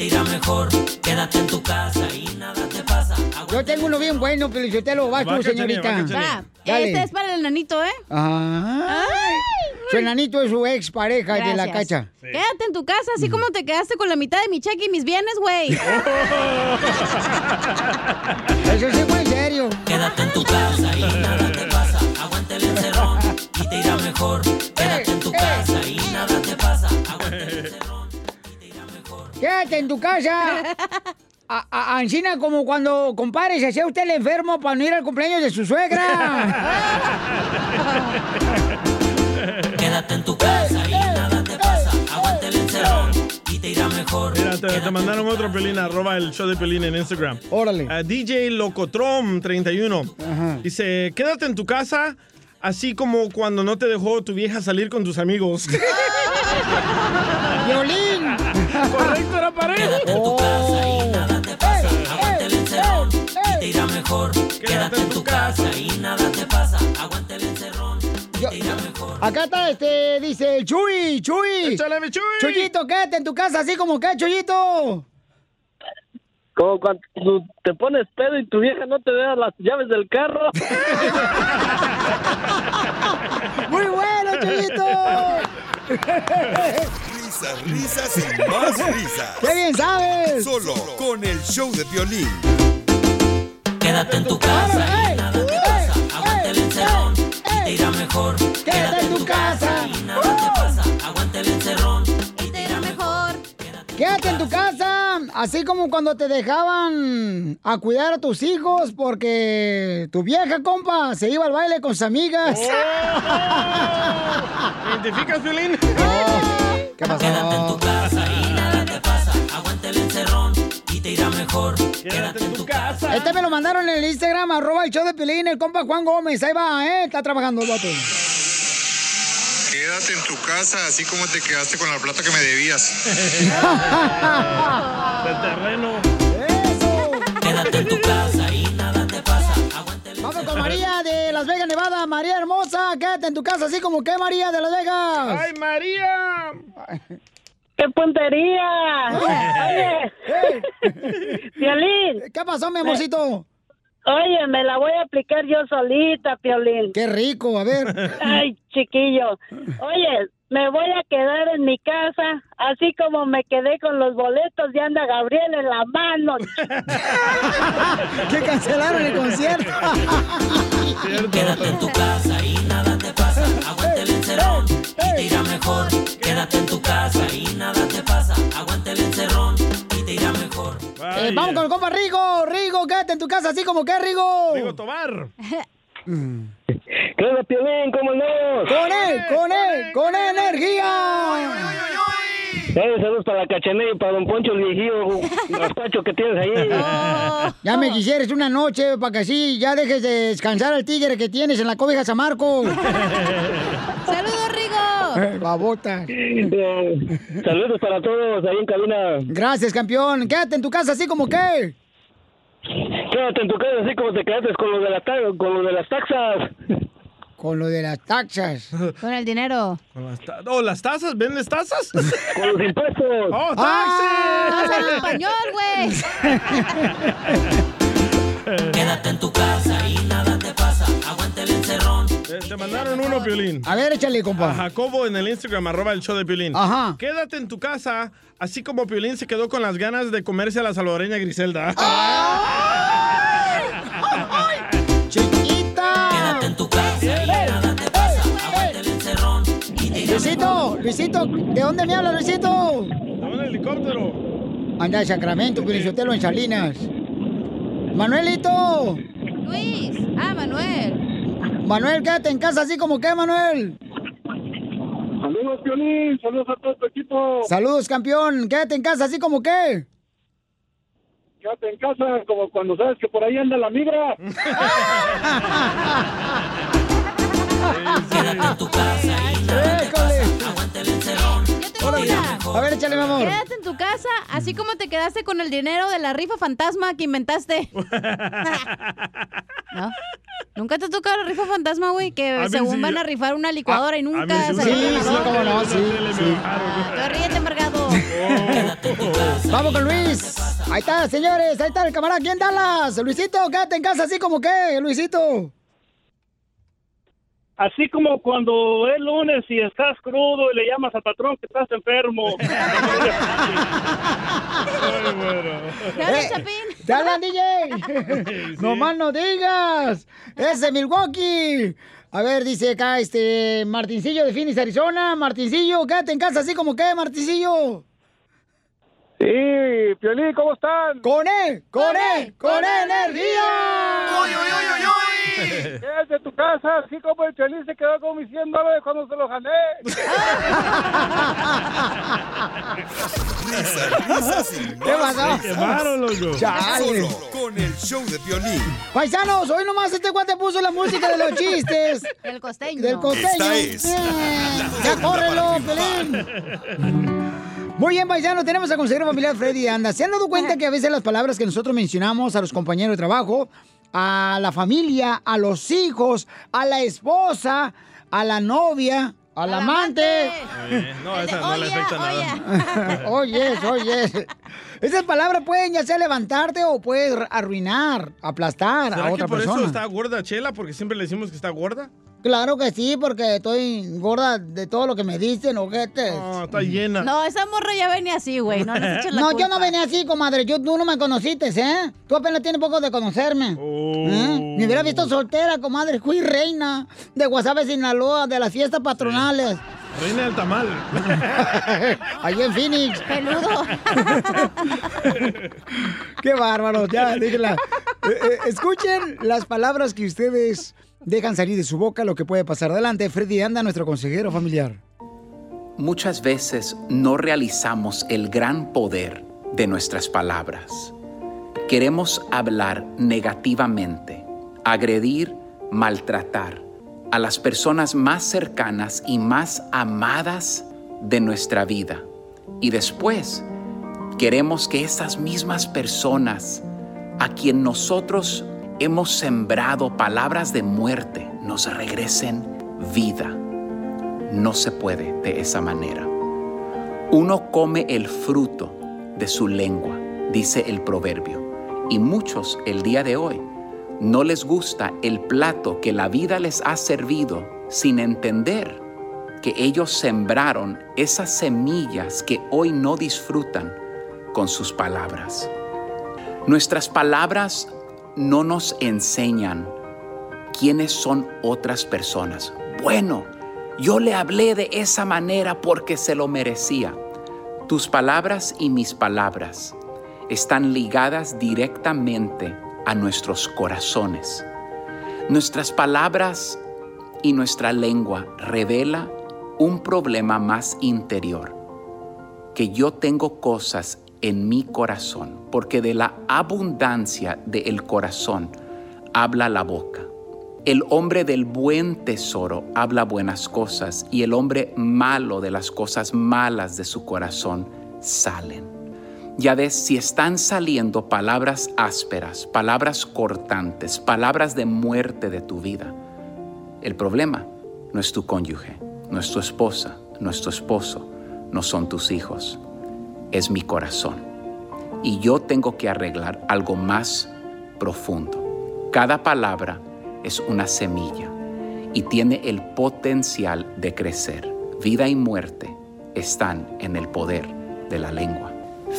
S13: te irá mejor. Quédate en tu casa y nada te pasa.
S3: Yo tengo uno bien bueno, Felicitelo. Vas
S13: Va,
S3: tú,
S13: Cachanilla,
S3: señorita.
S13: va,
S6: este es para el enanito, ¿eh?
S3: Ay. Su enanito es su ex pareja de la cacha.
S6: Quédate en tu casa, así como te quedaste con la mitad de mi cheque y mis bienes, güey.
S3: Eso sí fue en serio.
S13: Quédate en tu casa y nada te pasa. Aguanta el encerrón y te irá mejor. Quédate en tu casa y nada te pasa. Aguanta el encerrón.
S3: Quédate en tu casa. A, a- Ancina como cuando, compadre, se hacía usted el enfermo para no ir al cumpleaños de su suegra.
S13: Quédate en tu casa y nada te pasa. Aguanta el encerrón y te irá mejor.
S4: Mira, te, te mandaron otro pelín, arroba el show de pelín en Instagram.
S3: Órale.
S4: DJ Locotrom 31. Dice, quédate en tu casa, así como cuando no te dejó tu vieja salir con tus amigos.
S3: ¡Violín!
S4: Correcto, era pareja.
S13: Aguante el encerrón y te irá mejor. Quédate en tu casa y nada te pasa. Aguante el encerrón.
S3: Acá está, este, dice el Chuy, Chuy.
S4: Échale, mi Chuy.
S3: Chuyito, quédate en tu casa, así como que, Chuyito.
S18: Como cuando te pones pedo y tu vieja no te da las llaves del carro.
S3: Muy bueno, Chuyito.
S2: Risas, risas y más risas.
S3: ¡Qué bien sabes!
S2: Solo con el show de violín.
S13: Quédate en tu casa y nada te pasa. Aguante el encerrón y te irá mejor.
S3: Quédate en tu casa.
S13: y nada te pasa. Aguante el encerrón y te irá mejor.
S3: Quédate en tu casa, así como cuando te dejaban a cuidar a tus hijos porque tu vieja, compa, se iba al baile con sus amigas.
S4: ¿Identificas, Violín?
S3: ¿Qué pasó?
S13: Quédate en tu casa y nada te pasa. Aguante el encerrón y te irá mejor. Quédate en tu casa.
S3: Este me lo mandaron en el Instagram, arroba el show de Pelín, el compa Juan Gómez. Ahí va, ¿eh? Está trabajando el vato.
S19: Quédate en tu casa, así como te quedaste con la plata que me debías.
S4: De terreno.
S13: Quédate en tu casa
S3: María de Las Vegas, Nevada. María hermosa, quédate en tu casa, así como que María de Las Vegas.
S4: ¡Ay, María!
S20: ¡Qué puntería! Oye, Piolín.
S3: ¿Qué pasó, mi amorcito?
S20: Oye, me la voy a aplicar yo solita, Piolín.
S3: Qué rico, a ver.
S20: Ay, chiquillo. Oye, me voy a quedar en mi casa, así como me quedé con los boletos de Anda Gabriel en la mano.
S3: que cancelaron el concierto.
S13: Quédate en tu casa y nada te pasa. Aguante el encerrón y te irá mejor. Quédate en tu casa y nada te pasa. Aguante el encerrón y te irá mejor.
S3: Eh, vamos con el compa Rigo. Rigo, quédate en tu casa, así como que Rigo.
S4: Rigo Tobar.
S18: ¿Qué onda, Piolín? ¿Cómo andamos?
S3: Con él, con él, con energía.
S18: Eh, saludos para la cachanilla y para don Poncho, el viejillo raspacho que tienes ahí.
S3: Ya me quisieras una noche para que así ya dejes de descansar al tigre que tienes en la cobija San Marcos.
S6: ¡Saludos, Rigo!
S3: Babota.
S18: Eh, saludos para todos ahí en cabina.
S3: Gracias, campeón. Quédate en tu casa así como que.
S18: Quédate en tu casa así como te quedaste con lo de, la ta- con lo de las taxas.
S3: Con lo de las taxas.
S6: Con el dinero.
S4: Con las ta- oh, ¿las tazas? ¿Vendes tazas?
S18: Con los impuestos.
S4: ¡Oh,
S6: ¡Ah!
S4: taxes!
S6: ¡Habla español, güey!
S13: Quédate en tu casa y nada te pasa. Aguante el encerrón.
S4: Te, te mandaron uno, Piolín.
S3: A ver, échale, compa.
S4: A Jacobo en el Instagram, arroba el show de Piolín.
S3: Ajá.
S4: Quédate en tu casa, así como Piolín se quedó con las ganas de comerse a la salvadoreña Griselda.
S3: ¡Chiquita!
S13: Quédate en tu casa y nada te pasa. Aguante el encerrón
S3: Luisito, Luisito, ¿de dónde me habla, Luisito?
S4: En el helicóptero.
S3: Anda de Sacramento, Piolichotelo en Salinas. Manuelito.
S6: Luis. Ah, Manuel.
S3: Manuel, quédate en casa así como que, Manuel.
S18: Saludos, Piolín. Saludos a todo tu equipo.
S3: Saludos, campeón. Quédate en casa así como que.
S18: Quédate en casa como cuando sabes que por ahí anda la migra.
S13: Quédate en tu casa mejor.
S3: A ver, échale, mi amor.
S6: Quédate en tu casa, así como te quedaste con el dinero de la rifa fantasma que inventaste. ¿No? ¿Nunca te ha tocado la rifa fantasma, güey? Que
S3: mí
S6: según
S3: sí.
S6: van a rifar una licuadora y nunca
S3: mí sí,
S6: salió
S3: sí,
S6: ganador.
S3: sí, cómo no, sí, sí.
S6: Tú ríete, embargado.
S3: Vamos con Luis. Ahí está, señores. Ahí está el camarada. ¿Quién Dallas? Luisito, quédate en casa así como que, Luisito.
S18: Así como cuando es lunes y estás crudo y le llamas al patrón que estás enfermo.
S3: Eh, ¿Te hablan, DJ? No más no digas. Es de Milwaukee. A ver, dice acá este Martincillo de Phoenix, Arizona. Martincillo, quédate en casa así como que, Martincillo.
S18: Sí, Piolín, ¿cómo están?
S3: ¡Con él! ¡Con él! ¡Con energía!
S18: ¡Uy, uy, uy, uy, uy! Quédate en tu casa, así como el Piolín se quedó con mis 100 dólares cuando se los gané.
S2: Risas, risas y
S3: ¿Qué pasó?
S4: Quemaron, loco.
S3: Chale.
S2: Solo con el show de Piolín.
S3: Paisanos, hoy nomás este cuate puso la música de los chistes.
S6: Del costeño.
S3: Del costeño.
S2: Esta es
S3: Eh, ya córrelo, Pelín. Muy bien, paisanos, tenemos a consejero familiar Freddy Anda. ¿Se han dado cuenta que a veces las palabras que nosotros mencionamos a los compañeros de trabajo, a la familia, a los hijos, a la esposa, a la novia, al amante?
S4: Eh, no, esa no le afecta nada.
S3: oye, oye. Esas palabras pueden ya sea levantarte o puedes arruinar, aplastar
S4: ¿Será
S3: a
S4: que
S3: otra
S4: por
S3: persona.
S4: eso está gorda Chela? Porque siempre le decimos que está gorda.
S3: Claro que sí, porque estoy gorda de todo lo que me dicen, ojete.
S4: No, está llena.
S6: No, esa morra ya venía así, güey. No eches la
S3: No,
S6: culpa.
S3: yo no venía así, comadre. Yo, tú no me conociste, ¿eh? Tú apenas tienes poco de conocerme. ¿Eh? Me hubiera visto soltera, comadre. Fui reina de Guasave, Sinaloa, de las fiestas patronales.
S4: Reina del tamal.
S3: Allí en Phoenix.
S6: Peludo.
S3: Qué bárbaro, ya, déjenla. Eh, eh, escuchen las palabras que ustedes dejan salir de su boca, lo que puede pasar. Adelante, Freddy Anda, nuestro consejero familiar.
S21: Muchas veces no realizamos el gran poder de nuestras palabras. Queremos hablar negativamente, agredir, maltratar a las personas más cercanas y más amadas de nuestra vida. Y después queremos que esas mismas personas a quien nosotros hemos sembrado palabras de muerte nos regresen vida. No se puede de esa manera. Uno come el fruto de su lengua, dice el proverbio. Y muchos el día de hoy no les gusta el plato que la vida les ha servido sin entender que ellos sembraron esas semillas que hoy no disfrutan con sus palabras. Nuestras palabras no nos enseñan quiénes son otras personas. Bueno, yo le hablé de esa manera porque se lo merecía. Tus palabras y mis palabras están ligadas directamente a nuestros corazones. Nuestras palabras y nuestra lengua revela un problema más interior, que yo tengo cosas en mi corazón, porque de la abundancia del corazón habla la boca. El hombre del buen tesoro habla buenas cosas y el hombre malo de las cosas malas de su corazón salen. Ya ves, si están saliendo palabras ásperas, palabras cortantes, palabras de muerte de tu vida, el problema no es tu cónyuge, no es tu esposa, no es tu esposo, no son tus hijos, es mi corazón. Y yo tengo que arreglar algo más profundo. Cada palabra es una semilla y tiene el potencial de crecer. Vida y muerte están en el poder de la lengua.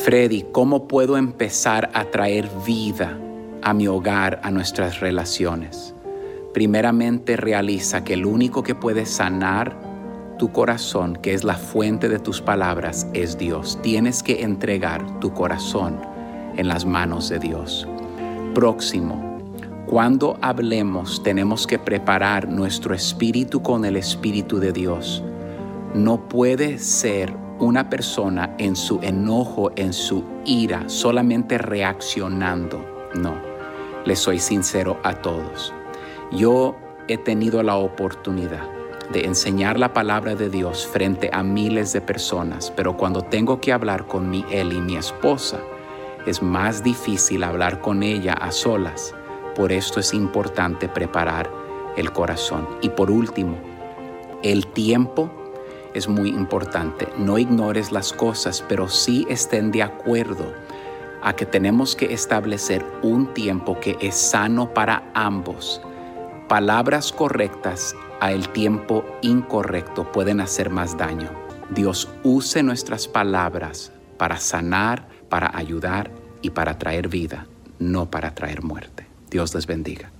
S21: Freddy, ¿cómo puedo empezar a traer vida a mi hogar, a nuestras relaciones? Primeramente realiza que el único que puede sanar tu corazón, que es la fuente de tus palabras, es Dios. Tienes que entregar tu corazón en las manos de Dios. Próximo, cuando hablemos tenemos que preparar nuestro espíritu con el espíritu de Dios. No puede ser una persona en su enojo, en su ira, solamente reaccionando. No, les soy sincero a todos. Yo he tenido la oportunidad de enseñar la palabra de Dios frente a miles de personas, pero cuando tengo que hablar con mi Eli, mi esposa, es más difícil hablar con ella a solas. Por esto es importante preparar el corazón. Y por último, el tiempo es muy importante. No ignores las cosas, pero sí estén de acuerdo a que tenemos que establecer un tiempo que es sano para ambos. Palabras correctas a el tiempo incorrecto pueden hacer más daño. Dios use nuestras palabras para sanar, para ayudar y para traer vida, no para traer muerte. Dios les bendiga.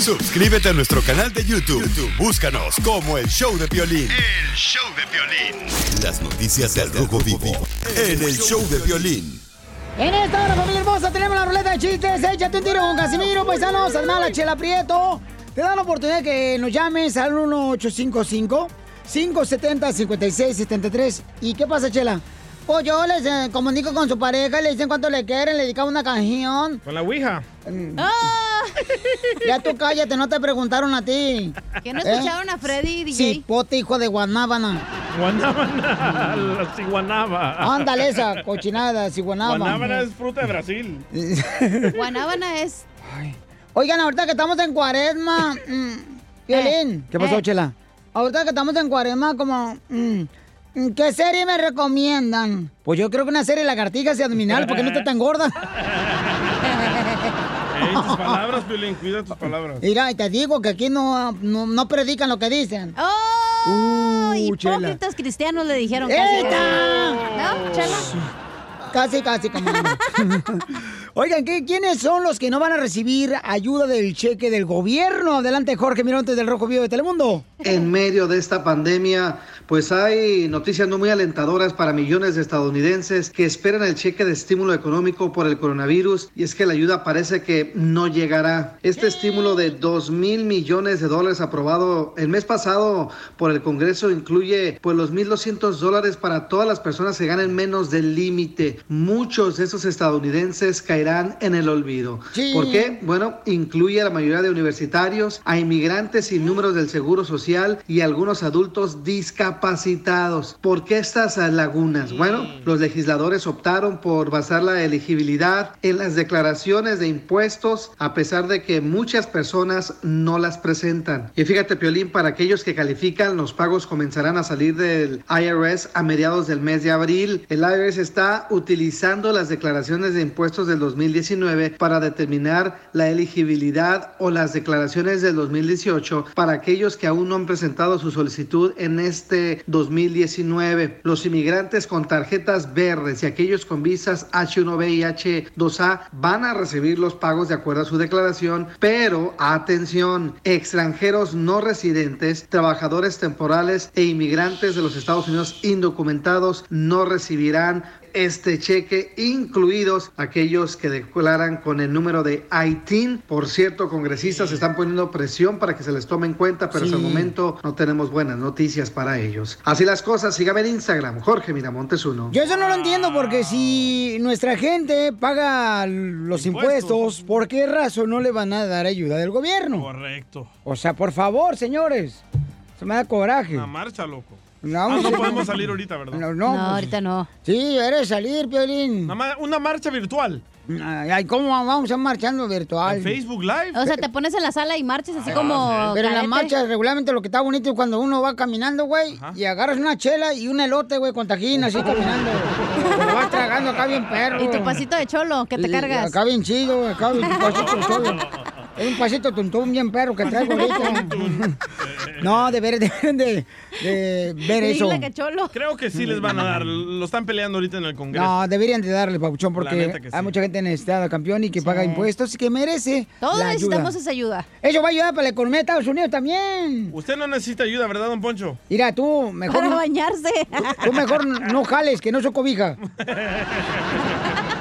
S2: Suscríbete a nuestro canal de YouTube. YouTube, Búscanos como el show de Piolín.
S17: El show de violín.
S2: Las noticias del Rojo Vivo en el show de Piolín.
S3: En esta hora, familia hermosa, tenemos la ruleta de chistes. Échate un tiro con Casimiro, paisanos. Además, la Chela Prieto. Te da la oportunidad que nos llames al 1855-570-5673. ¿Y qué pasa, Chela? Pues yo les eh, comunico con su pareja, le dicen cuánto le quieren, le dedican una canción.
S4: Con la Ouija.
S6: ¡Ah!
S3: Ya tú cállate, no te preguntaron a ti.
S6: ¿Que no
S3: ¿Eh?
S6: escucharon a Freddy, DJ?
S3: Sí, pote hijo de guanábana.
S4: Guanábana, la ciguanaba.
S3: Ándale esa cochinada, si guanábana.
S4: Guanábana es fruta de Brasil.
S6: Guanábana es...
S3: Oigan, ahorita que estamos en cuaresma, mm, Violín.
S6: ¿Qué pasó,
S3: Chela? Ahorita que estamos en cuaresma, como... mm, ¿Qué serie me recomiendan? Pues yo creo que una serie de lagartijas y abdominal, porque no está tan gorda.
S4: Ey, tus palabras, Piolín, cuida tus palabras.
S3: Mira, y te digo que aquí no, no, no predican lo que dicen.
S6: ¡Oh!
S3: Uh, chela.
S6: Hipócritas cristianos le dijeron casi. ¿No, Chela?
S3: Casi, casi, como. Oigan, ¿qué, ¿quiénes son los que no van a recibir ayuda del cheque del gobierno? Adelante, Jorge Mirontes del Rojo Vivo de Telemundo.
S5: En medio de esta pandemia, pues hay noticias no muy alentadoras para millones de estadounidenses que esperan el cheque de estímulo económico por el coronavirus y es que la ayuda parece que no llegará. Este estímulo de 2 mil millones de dólares aprobado el mes pasado por el Congreso incluye pues los 1.200 dólares para todas las personas que ganen menos del límite. Muchos de esos estadounidenses caerán en el olvido.
S3: Sí.
S5: ¿Por qué? Bueno, incluye a la mayoría de universitarios, a inmigrantes sin números del Seguro Social y a algunos adultos discapacitados. ¿Por qué estas lagunas? Bueno, los legisladores optaron por basar la elegibilidad en las declaraciones de impuestos, a pesar de que muchas personas no las presentan. Y fíjate, Piolín, para aquellos que califican, los pagos comenzarán a salir del IRS a mediados del mes de abril. El IRS está utilizando las declaraciones de impuestos del 2019 para determinar la elegibilidad o las declaraciones del 2018 para aquellos que aún no han presentado su solicitud en este 2019. Los inmigrantes con tarjetas verdes y aquellos con visas H1B y H2A van a recibir los pagos de acuerdo a su declaración, pero atención, extranjeros no residentes, trabajadores temporales e inmigrantes de los Estados Unidos indocumentados no recibirán este cheque, incluidos aquellos que declaran con el número de ITIN. Por cierto, congresistas están poniendo presión para que se les tome en cuenta, pero hasta el momento no tenemos buenas noticias para ellos. Así las cosas, sígame en Instagram, Jorge Miramontes uno.
S3: Yo eso no lo entiendo porque si nuestra gente paga los impuestos, ¿por qué razón no le van a dar ayuda del gobierno?
S4: Correcto.
S3: O sea, por favor, señores. Se me da coraje.
S4: Una marcha, loco.
S3: No,
S4: Ah, no
S3: sí.
S4: podemos salir ahorita, ¿verdad?
S3: No, no, pues,
S6: ahorita no.
S3: Sí, eres salir, Piolín.
S4: Una, marcha virtual.
S3: Ay, ¿cómo vamos a marchando virtual?
S4: Facebook Live.
S6: O sea, te pones en la sala y marchas así como...
S3: Pero en la marcha regularmente lo que está bonito es cuando uno va caminando, güey, y agarras una chela y un elote, güey, con tajín, así caminando. Lo vas tragando acá bien perro.
S6: Y tu pasito de cholo, que te
S3: Y
S6: cargas.
S3: Acá bien chido, acá bien pasito de cholo. Es un pasito tuntún bien perro que traigo ahorita. No, deberían de, de, de ver eso.
S4: Creo que sí les van a dar. Lo están peleando ahorita en el Congreso.
S3: No, deberían de darle, Pabuchón,
S4: La
S3: porque hay mucha gente necesitada, campeón, y que paga impuestos y que merece
S6: Todos
S3: la ayuda.
S6: necesitamos esa ayuda.
S3: Eso va a ayudar para la economía de Estados Unidos también.
S4: Usted no necesita ayuda, ¿verdad, don Poncho?
S3: Mira, tú mejor...
S6: Para bañarse.
S3: Tú mejor no jales, que no soy cobija.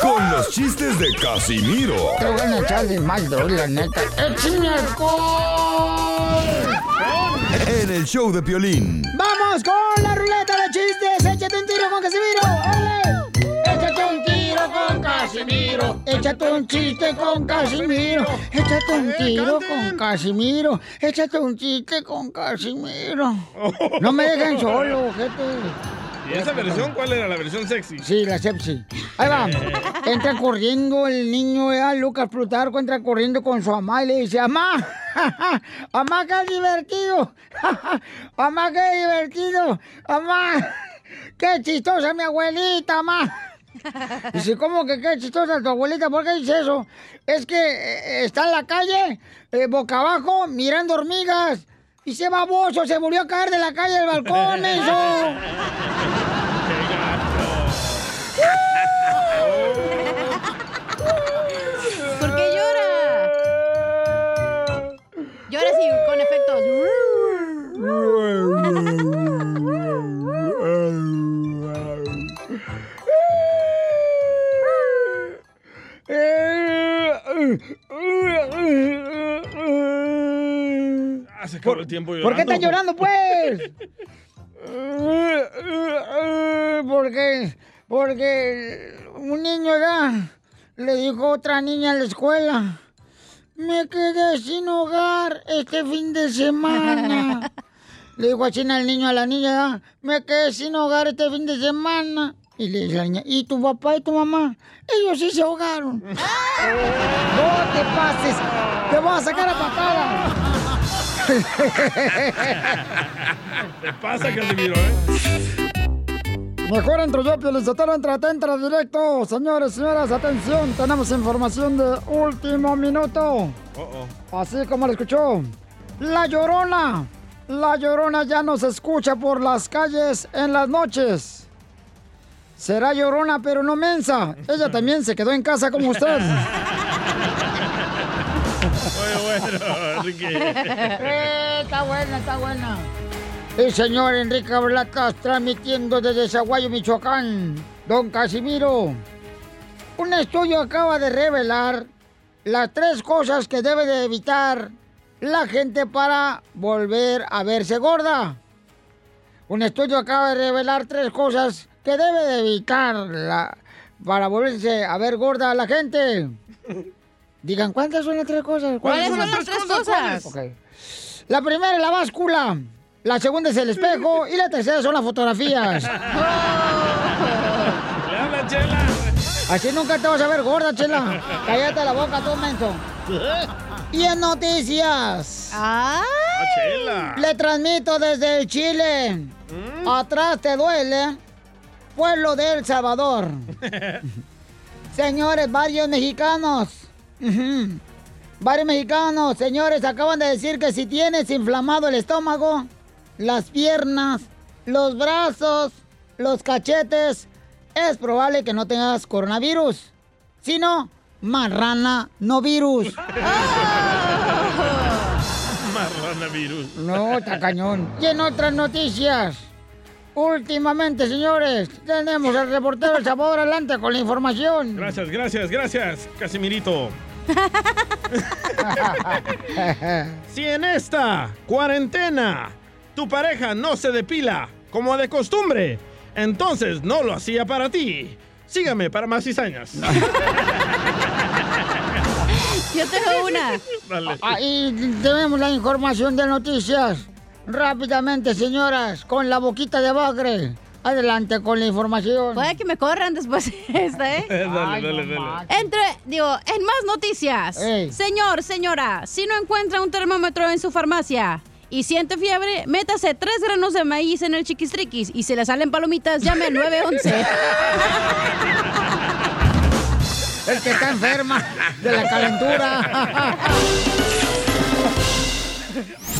S22: con los chistes de Casimiro
S3: Te voy a echar de mal, la neta. ¡Échame alcohol!
S22: en el show de violín.
S3: ¡Vamos con la ruleta de chistes! ¡Échate un tiro con Casimiro! ¡Órale! ¡Échate un tiro con Casimiro! ¡Échate un chiste con Casimiro! ¡Échate un tiro con Casimiro! ¡Échate un chiste con Casimiro! No me dejen solo, gente.
S4: ¿Y esa versión cuál era? ¿La versión sexy?
S3: Sí, la sepsi. Ahí va. Entra corriendo el niño, eh, Lucas Plutarco, entra corriendo con su mamá y le dice, mamá, mamá, qué divertido. mamá, qué divertido. Mamá, qué chistosa mi abuelita, mamá. Dice, ¿cómo que qué chistosa tu abuelita? ¿Por qué dice eso? Es que eh, está en la calle, eh, boca abajo, mirando hormigas. Y ese baboso se volvió a caer de la calle del balcón, eso.
S6: ¿Por qué llora? Llora así, con efectos.
S4: acabó el tiempo
S3: ¿Por qué están llorando, pues? Porque, porque un niño ya le dijo a otra niña en la escuela, me quedé sin hogar este fin de semana. Le dijo así al niño a la niña, "Ya, me quedé sin hogar este fin de semana. Y le dice la niña, ¿y tu papá y tu mamá? Ellos sí se ahogaron. no te pases, te voy a sacar a patada.
S4: ¿Qué pasa, Casimiro, eh?
S3: Mejor entro yo, Pielizotero, entra, entra directo. Señores, señoras, atención, tenemos información de último minuto.
S4: Oh,
S3: Así como lo escuchó. La Llorona. La Llorona ya nos escucha por las calles en las noches. Será Llorona, pero no mensa. Ella también se quedó en casa como usted.
S4: Bueno, Enrique.
S3: Eh, está buena, está buena. El señor Enrique Blacas transmitiendo desde Zaguayo, Michoacán. Don Casimiro. Un estudio acaba de revelar las tres cosas que debe de evitar la gente para volver a verse gorda. Un estudio acaba de revelar tres cosas que debe de evitar la- para volverse a ver gorda a la gente. Digan, ¿cuántas son las tres cosas?
S6: ¿Cuáles son las tres cosas?
S3: Ok. La primera es la báscula, la segunda es el espejo y la tercera son las fotografías.
S4: ¡Le habla, Chela!
S3: Así nunca te vas a ver gorda, chela. Cállate la boca, tú, menso. Y en noticias.
S6: ¡Ah!
S4: Chela!
S3: Le transmito desde el Chile. Atrás te duele. Pueblo de El Salvador. Señores, varios mexicanos. Varios mexicanos, señores, acaban de decir que si tienes inflamado el estómago, las piernas, los brazos, los cachetes, es probable que no tengas coronavirus. Si no, marrana no virus.
S4: Marranavirus.
S3: No, está cañón. Y en otras noticias, últimamente, señores, tenemos al reportero El Sabor adelante con la información.
S4: Gracias, gracias, gracias, Casimirito. Si en esta cuarentena tu pareja no se depila como de costumbre, entonces no lo hacía para ti. Sígame para más cizañas.
S6: Yo tengo una.
S4: Dale.
S3: Ahí tenemos la información de noticias. Rápidamente, señoras, con la boquita de bagre. Adelante con la información.
S6: Puede que me corran después de esta, ¿eh?
S4: dale, dale, dale.
S6: Entre, digo, en más noticias. Señor, señora, si no encuentra un termómetro en su farmacia y siente fiebre, métase tres granos de maíz en el chiquistriquis y si le salen palomitas, llame al 911.
S3: El que está enferma de la calentura.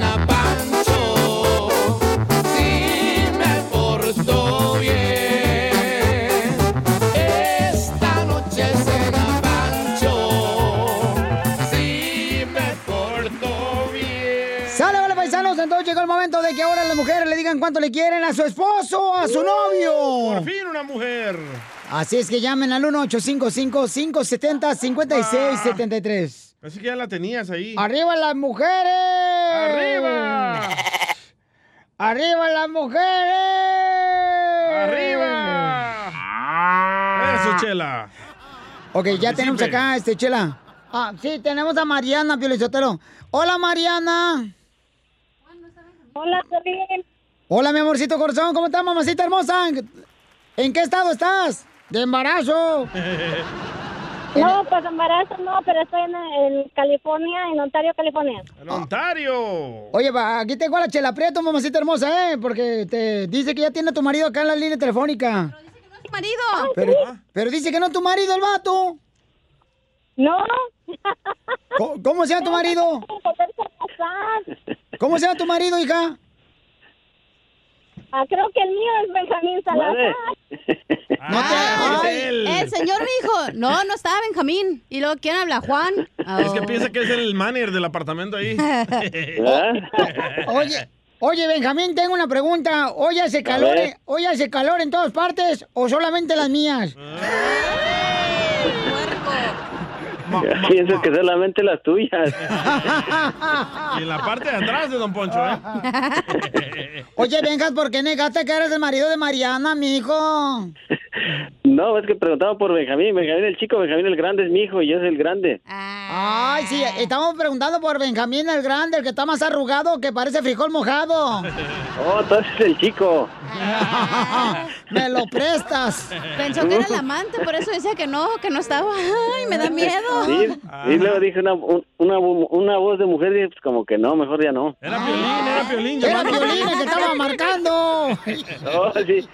S3: las mujeres le digan cuánto le quieren a su esposo, a su novio.
S4: Por fin una mujer.
S3: Así es que llamen al 1-855-570-5673.
S4: Así que ya la tenías ahí.
S3: ¡Arriba las mujeres!
S4: ¡Arriba!
S3: ¡Arriba las mujeres!
S4: ¡Arriba! Eso, Chela.
S3: Ok, ya tenemos acá, este, Chela. Ah, sí, tenemos a Mariana Piolizotero. Hola, Mariana.
S20: Hola, Piolín.
S3: Hola, mi amorcito corazón. ¿Cómo estás, mamacita hermosa? ¿En qué estado estás? De embarazo.
S20: No, pues embarazo no, pero estoy en, en California, en Ontario, California.
S4: ¡En Ontario!
S3: Oye, va, aquí tengo a la Chela Prieto, mamacita hermosa, ¿eh? Porque te dice que ya tiene a tu marido acá en la línea telefónica.
S6: ¡Tu marido!
S3: Pero, pero dice que no es tu marido, el vato.
S20: No.
S3: ¿Cómo, cómo se llama tu marido? ¿Cómo se llama tu marido, hija?
S20: Ah, creo que el mío es Benjamín Salazar.
S6: Ay,
S4: él.
S6: el señor me dijo, no, no estaba Benjamín. Y luego, ¿quién habla? Juan.
S4: Es que piensa que es el manager del apartamento ahí.
S3: Oye, oye, Benjamín, tengo una pregunta. ¿Hoy hace calor,
S23: ver.
S3: hoy hace calor en todas partes o solamente las mías?
S23: Pienso que solamente las tuyas.
S4: Y en la parte de atrás de Don Poncho, ¿eh?
S3: Oye, Benjas, ¿por qué negaste que eres el marido de Mariana, mijo?
S23: No, es que preguntaba por Benjamín. Benjamín el chico, Benjamín el grande es mi hijo y yo soy el grande.
S3: Ay, sí, estamos preguntando por Benjamín el Grande, el que está más arrugado que parece frijol mojado.
S23: Oh, entonces el chico.
S3: Me lo prestas.
S6: Pensó que era el amante, por eso decía que no, que no estaba. Ay, me da miedo.
S23: Sí, y luego dije una, un- una, una voz de mujer y pues como que no, mejor ya no.
S4: Era Piolín, era Piolín.
S3: Era. Piolín el que estaba marcando.
S23: Oh, sí.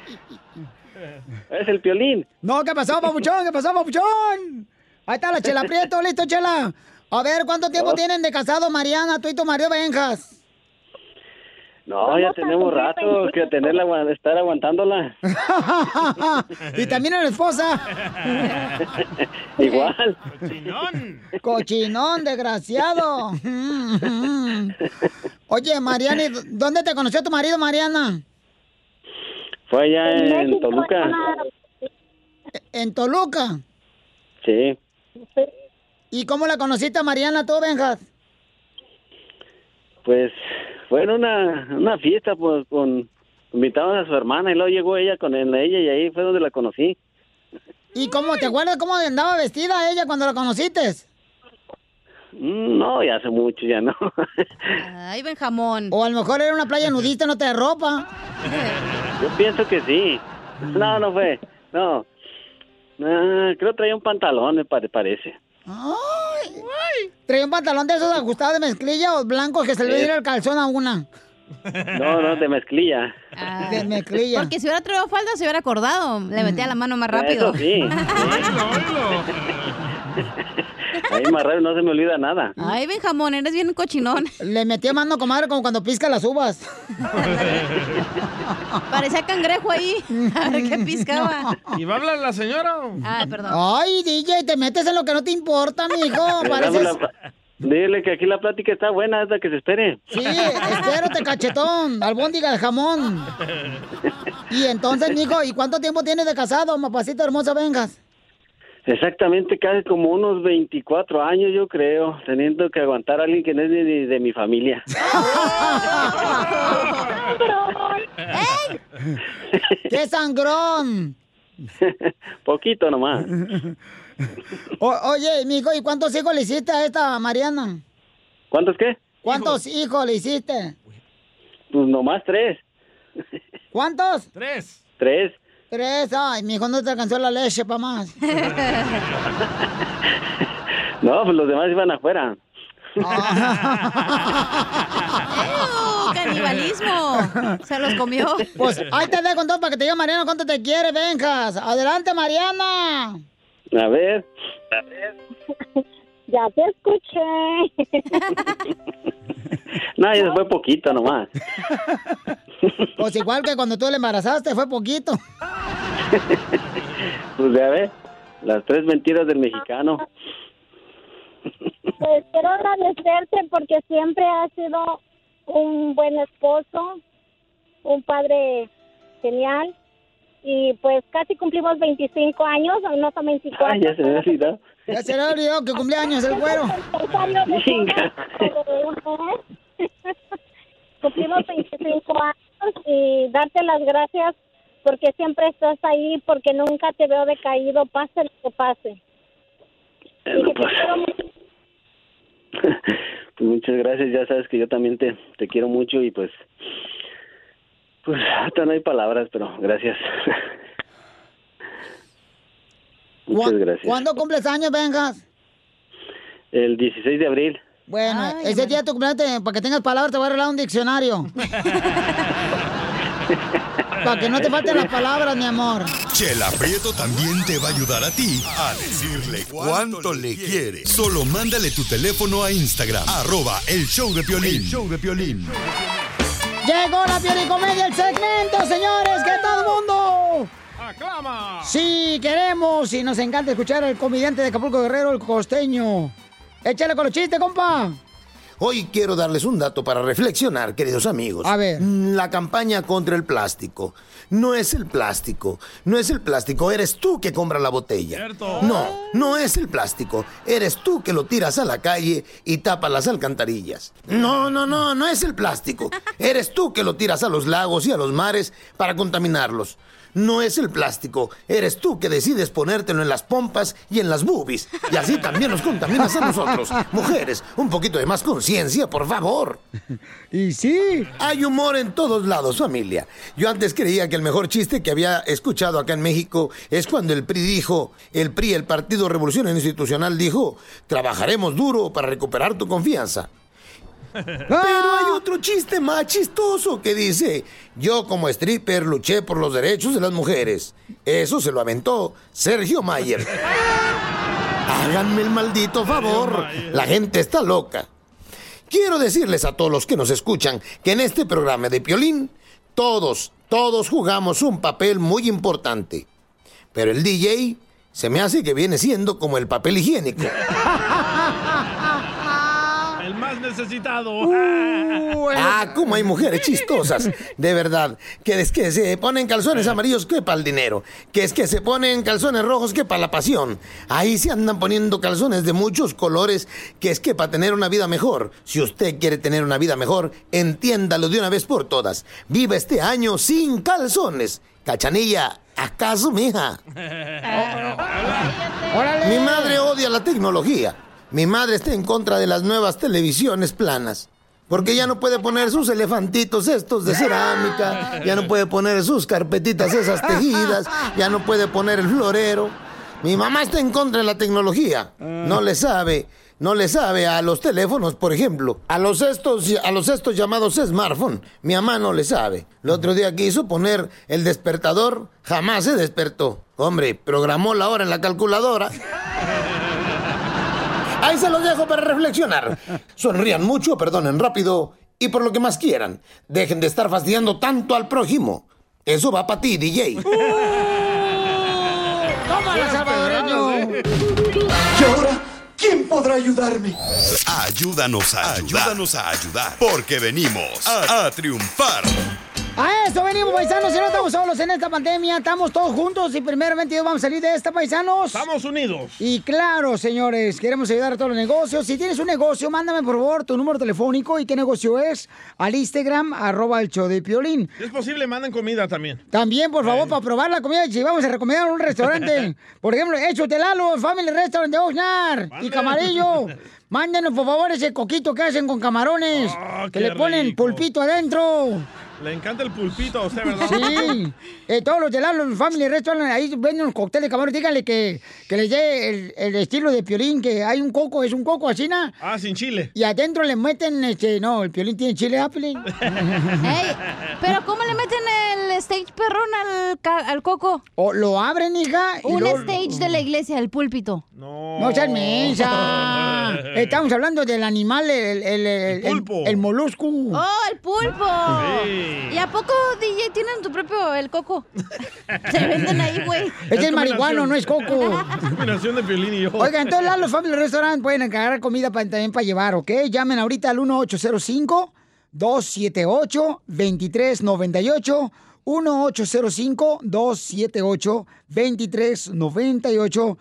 S23: Es el piolín.
S3: No, ¿qué pasó, papuchón? ¿Qué pasó, papuchón? Ahí está la chela Prieto, listo, chela. A ver, ¿cuánto tiempo
S23: Oh.
S3: tienen de casado, Mariana, tú y tu marido Benjas?
S23: No, ya tenemos rato que tenerla, estar aguantándola.
S3: y también a la esposa.
S23: Igual.
S3: Cochinón, desgraciado. Oye, Mariana, ¿y ¿dónde te conoció tu marido, Mariana?
S23: Fue allá en Toluca.
S3: En Toluca.
S23: Sí.
S3: ¿Y cómo la conociste a Mariana tú, Benjas?
S23: Pues fue en una, una fiesta pues, con invitados a su hermana y luego llegó ella con él- ella y ahí fue donde la conocí.
S3: ¿Y cómo te acuerdas cómo andaba vestida ella cuando la conociste?
S23: Mm, No, ya hace mucho, ya no.
S6: Ay, Benjamón.
S3: O a lo mejor era una playa nudista, no te da ropa.
S23: Yo pienso que sí. No, no fue. No. Ah, creo traía un pantalón, me pare- parece.
S3: Ay, Traía un pantalón de esos ajustados de mezclilla o blancos que se le veía el calzón a una.
S23: No, no, de mezclilla.
S3: De mezclilla.
S6: Porque si hubiera traído falda, se hubiera acordado. Le metía la mano más rápido.
S23: Eso sí. Ahí más rápido no se me olvida nada.
S6: Ay, Benjamón, eres bien cochinón.
S3: Le metía mano, comadre, como cuando pisca las uvas.
S6: Parecía cangrejo ahí. A ver qué piscaba.
S4: ¿Y va a hablar la señora?
S6: Ay, perdón.
S3: Ay, DJ, te metes en lo que no te importa, mijo. Pareces...
S23: Dile que aquí la plática está buena, hasta que se espere.
S3: Sí, espérate, cachetón, albóndiga de jamón. Y entonces, mijo, ¿y cuánto tiempo tienes de casado, mapacito hermoso, vengas?
S23: Exactamente, casi como unos 24 años, yo creo, teniendo que aguantar a alguien que no es de, de mi familia.
S3: ¡Qué sangrón!
S23: Poquito nomás.
S3: O- oye, mijo, ¿y cuántos hijos le hiciste a esta Mariana?
S23: ¿Cuántos qué?
S3: ¿Cuántos hijos le hiciste?
S23: Pues nomás tres.
S3: ¿Cuántos?
S4: Tres.
S23: Tres.
S3: Tres, ay, mijo, no te alcanzó la leche para más.
S23: No, pues los demás iban afuera.
S6: ¡Ew! ¡Canibalismo! Se los comió.
S3: Pues ahí te dejo entonces para que te diga Mariana cuánto te quiere, vengas. Adelante, Mariana.
S23: A ver.
S20: Ya te escuché.
S23: No, eso fue poquito nomás.
S3: Pues igual que cuando tú le embarazaste, fue poquito.
S23: Pues ya ves, las tres mentiras del mexicano.
S20: Pues quiero agradecerte porque siempre has sido un buen esposo, un padre genial. Y pues casi cumplimos 25 años, no son 24.
S23: Ay, ya se me olvidó.
S3: Ya se le ha olvidado que cumpleaños el güero.
S20: Cumplimos 25 años y darte las gracias porque siempre estás ahí, porque nunca te veo decaído, pase lo que pase.
S23: Bueno, pues, pues muchas gracias, ya sabes que yo también te, te quiero mucho y pues, pues hasta no hay palabras, pero gracias. Muchas gracias.
S3: ¿Cuándo cumples años, vengas?
S23: El 16 de abril.
S3: Bueno, ese día de tu cumpleaños, te- para que tengas palabras, te voy a regalar un diccionario. para que no te falten las palabras, mi amor.
S2: Chela Prieto también te va a ayudar a ti a decirle cuánto le quiere. Solo mándale tu teléfono a Instagram, arroba el show de Piolín. El show de Piolín.
S3: Llegó la piolicomedia, el segmento, señores, que todo el mundo
S4: reclama.
S3: Sí, queremos y nos encanta escuchar al comediante de Acapulco Guerrero, el costeño. Échale con los chistes, compa.
S12: Hoy quiero darles un dato para reflexionar, queridos amigos.
S3: A ver.
S12: La campaña contra el plástico. No es el plástico. No es el plástico. Eres tú que compra la botella.
S4: Cierto.
S12: No, no es el plástico. Eres tú que lo tiras a la calle y tapas las alcantarillas. No, no, no, no es el plástico. Eres tú que lo tiras a los lagos y a los mares para contaminarlos. No es el plástico, eres tú que decides ponértelo en las pompas y en las boobies. Y así también nos contaminas a nosotros. Mujeres, un poquito de más conciencia, por favor.
S3: Y sí.
S12: Hay humor en todos lados, familia. Yo antes creía que el mejor chiste que había escuchado acá en México es cuando el PRI dijo, el PRI, el Partido Revolución Institucional, dijo, trabajaremos duro para recuperar tu confianza. Pero hay otro chiste más chistoso que dice, yo como stripper luché por los derechos de las mujeres. Eso se lo aventó Sergio Mayer. Háganme el maldito favor, la gente está loca. Quiero decirles a todos los que nos escuchan que en este programa de Piolín, todos, todos jugamos un papel muy importante. Pero el DJ se me hace que viene siendo como el papel higiénico.
S4: Más necesitado.
S12: Ah, cómo hay mujeres chistosas. De verdad. Que es que se ponen calzones amarillos que para el dinero. Que es que se ponen calzones rojos que para la pasión. Ahí se andan poniendo calzones de muchos colores. Que es que para tener una vida mejor. Si usted quiere tener una vida mejor, entiéndalo de una vez por todas. Viva este año sin calzones. Cachanilla, ¿acaso, mija? Mi madre odia la tecnología. Mi madre está en contra de las nuevas televisiones planas. Porque ya no puede poner sus elefantitos estos de cerámica, ya no puede poner sus carpetitas esas tejidas, ya no puede poner el florero. Mi mamá está en contra de la tecnología. No le sabe, no le sabe a los teléfonos, por ejemplo. A los estos, a los estos llamados smartphone. Mi mamá no le sabe. El otro día quiso poner el despertador, jamás se despertó. Hombre, programó la hora en la calculadora. Ahí se los dejo para reflexionar. Sonrían mucho, perdonen rápido y por lo que más quieran. Dejen de estar fastidiando tanto al prójimo. Eso va para ti, DJ.
S3: ¡Tómala, salvadoreño!
S22: ¿Y ahora quién podrá ayudarme?
S2: Ayúdanos a ayudar. Ayúdanos a ayudar. Porque venimos a, a triunfar.
S3: A eso venimos, paisanos, y no estamos solos en esta pandemia, estamos todos juntos y primeramente Dios vamos a salir de esta, paisanos.
S4: Estamos unidos.
S3: Y claro, señores, queremos ayudar a todos los negocios. Si tienes un negocio, mándame por favor tu número telefónico y qué negocio es al Instagram, arroba el show de Piolín.
S4: Si es posible, manden comida también.
S3: También, por favor, para probar la comida, si vamos a recomendar un restaurante. por ejemplo, Hecho de Lalo, Family Restaurant de Oxnard y Camarillo. Mándenos, por favor, ese coquito que hacen con camarones. que
S4: qué
S3: le ponen
S4: rico.
S3: pulpito adentro.
S4: Le encanta el pulpito a usted, ¿verdad?
S3: Sí, eh, todos los de Lalo Family Restaurant, ahí venden un cóctel de camarón. Díganle que, que les dé el, el estilo de piolín, que hay un coco, es un coco así, ¿no?
S4: Ah, sin chile.
S3: Y adentro le meten, este, no, el piolín tiene chile apple.
S6: Pero ¿cómo le meten el stage perrón al, ca- al coco?
S3: O lo abren, hija. y
S6: Un
S3: luego-
S6: stage de la iglesia, el púlpito.
S3: No seas mensa. Estamos hablando del animal, el, el, el, el, el molusco.
S6: ¡Oh, el pulpo!
S3: Sí.
S6: ¿Y a poco, DJ, tienen tu propio, el coco? Se venden ahí, güey.
S3: Es el marihuano, no es coco.
S4: Combinación de Piolín y yo.
S3: Oigan, entonces Lalo Family Restaurant pueden encargar comida para, también para llevar, ¿ok? Llamen ahorita al 1805-278-2398. 1805-278-2398.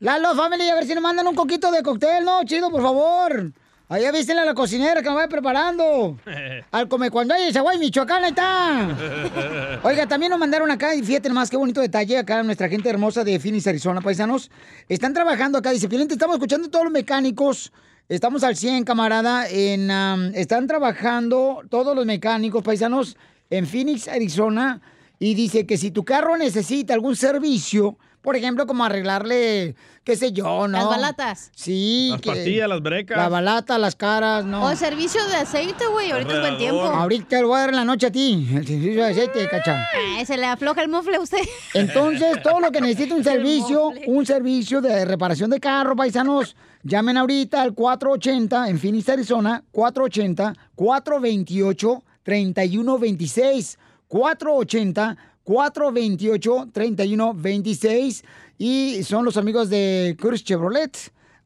S3: Lalo Family, a ver si nos mandan un coquito de cóctel, ¿no? Chido, por favor. Ahí avísenle a la cocinera que nos vaya preparando. Al come cuando hay Zaguay, Michoacán, ahí está. Oiga, también nos mandaron acá, y fíjate nomás qué bonito detalle acá, nuestra gente hermosa de Phoenix, Arizona, paisanos. Están trabajando acá, dice, Piolín, estamos escuchando todos los mecánicos. Estamos al 100, camarada. En, están trabajando todos los mecánicos, paisanos, en Phoenix, Arizona. Y dice que si tu carro necesita algún servicio, por ejemplo, como arreglarle, qué sé yo, ¿no?
S6: Las balatas.
S3: Sí.
S4: Las
S3: que-
S4: pastillas, las brecas.
S3: La balata, las caras, ¿no?
S6: O el servicio de aceite, güey. Ahorita es buen tiempo.
S3: Ahorita lo voy a dar en la noche a ti, el servicio de aceite, cacha.
S6: Ay, se le afloja el mofle a usted.
S3: Entonces, todo lo que necesita un servicio, un servicio de reparación de carro, paisanos, llamen ahorita al 480 en Phoenix, Arizona, 480 428 3126 480 428-3126. Y son los amigos de Curtis Chevrolet,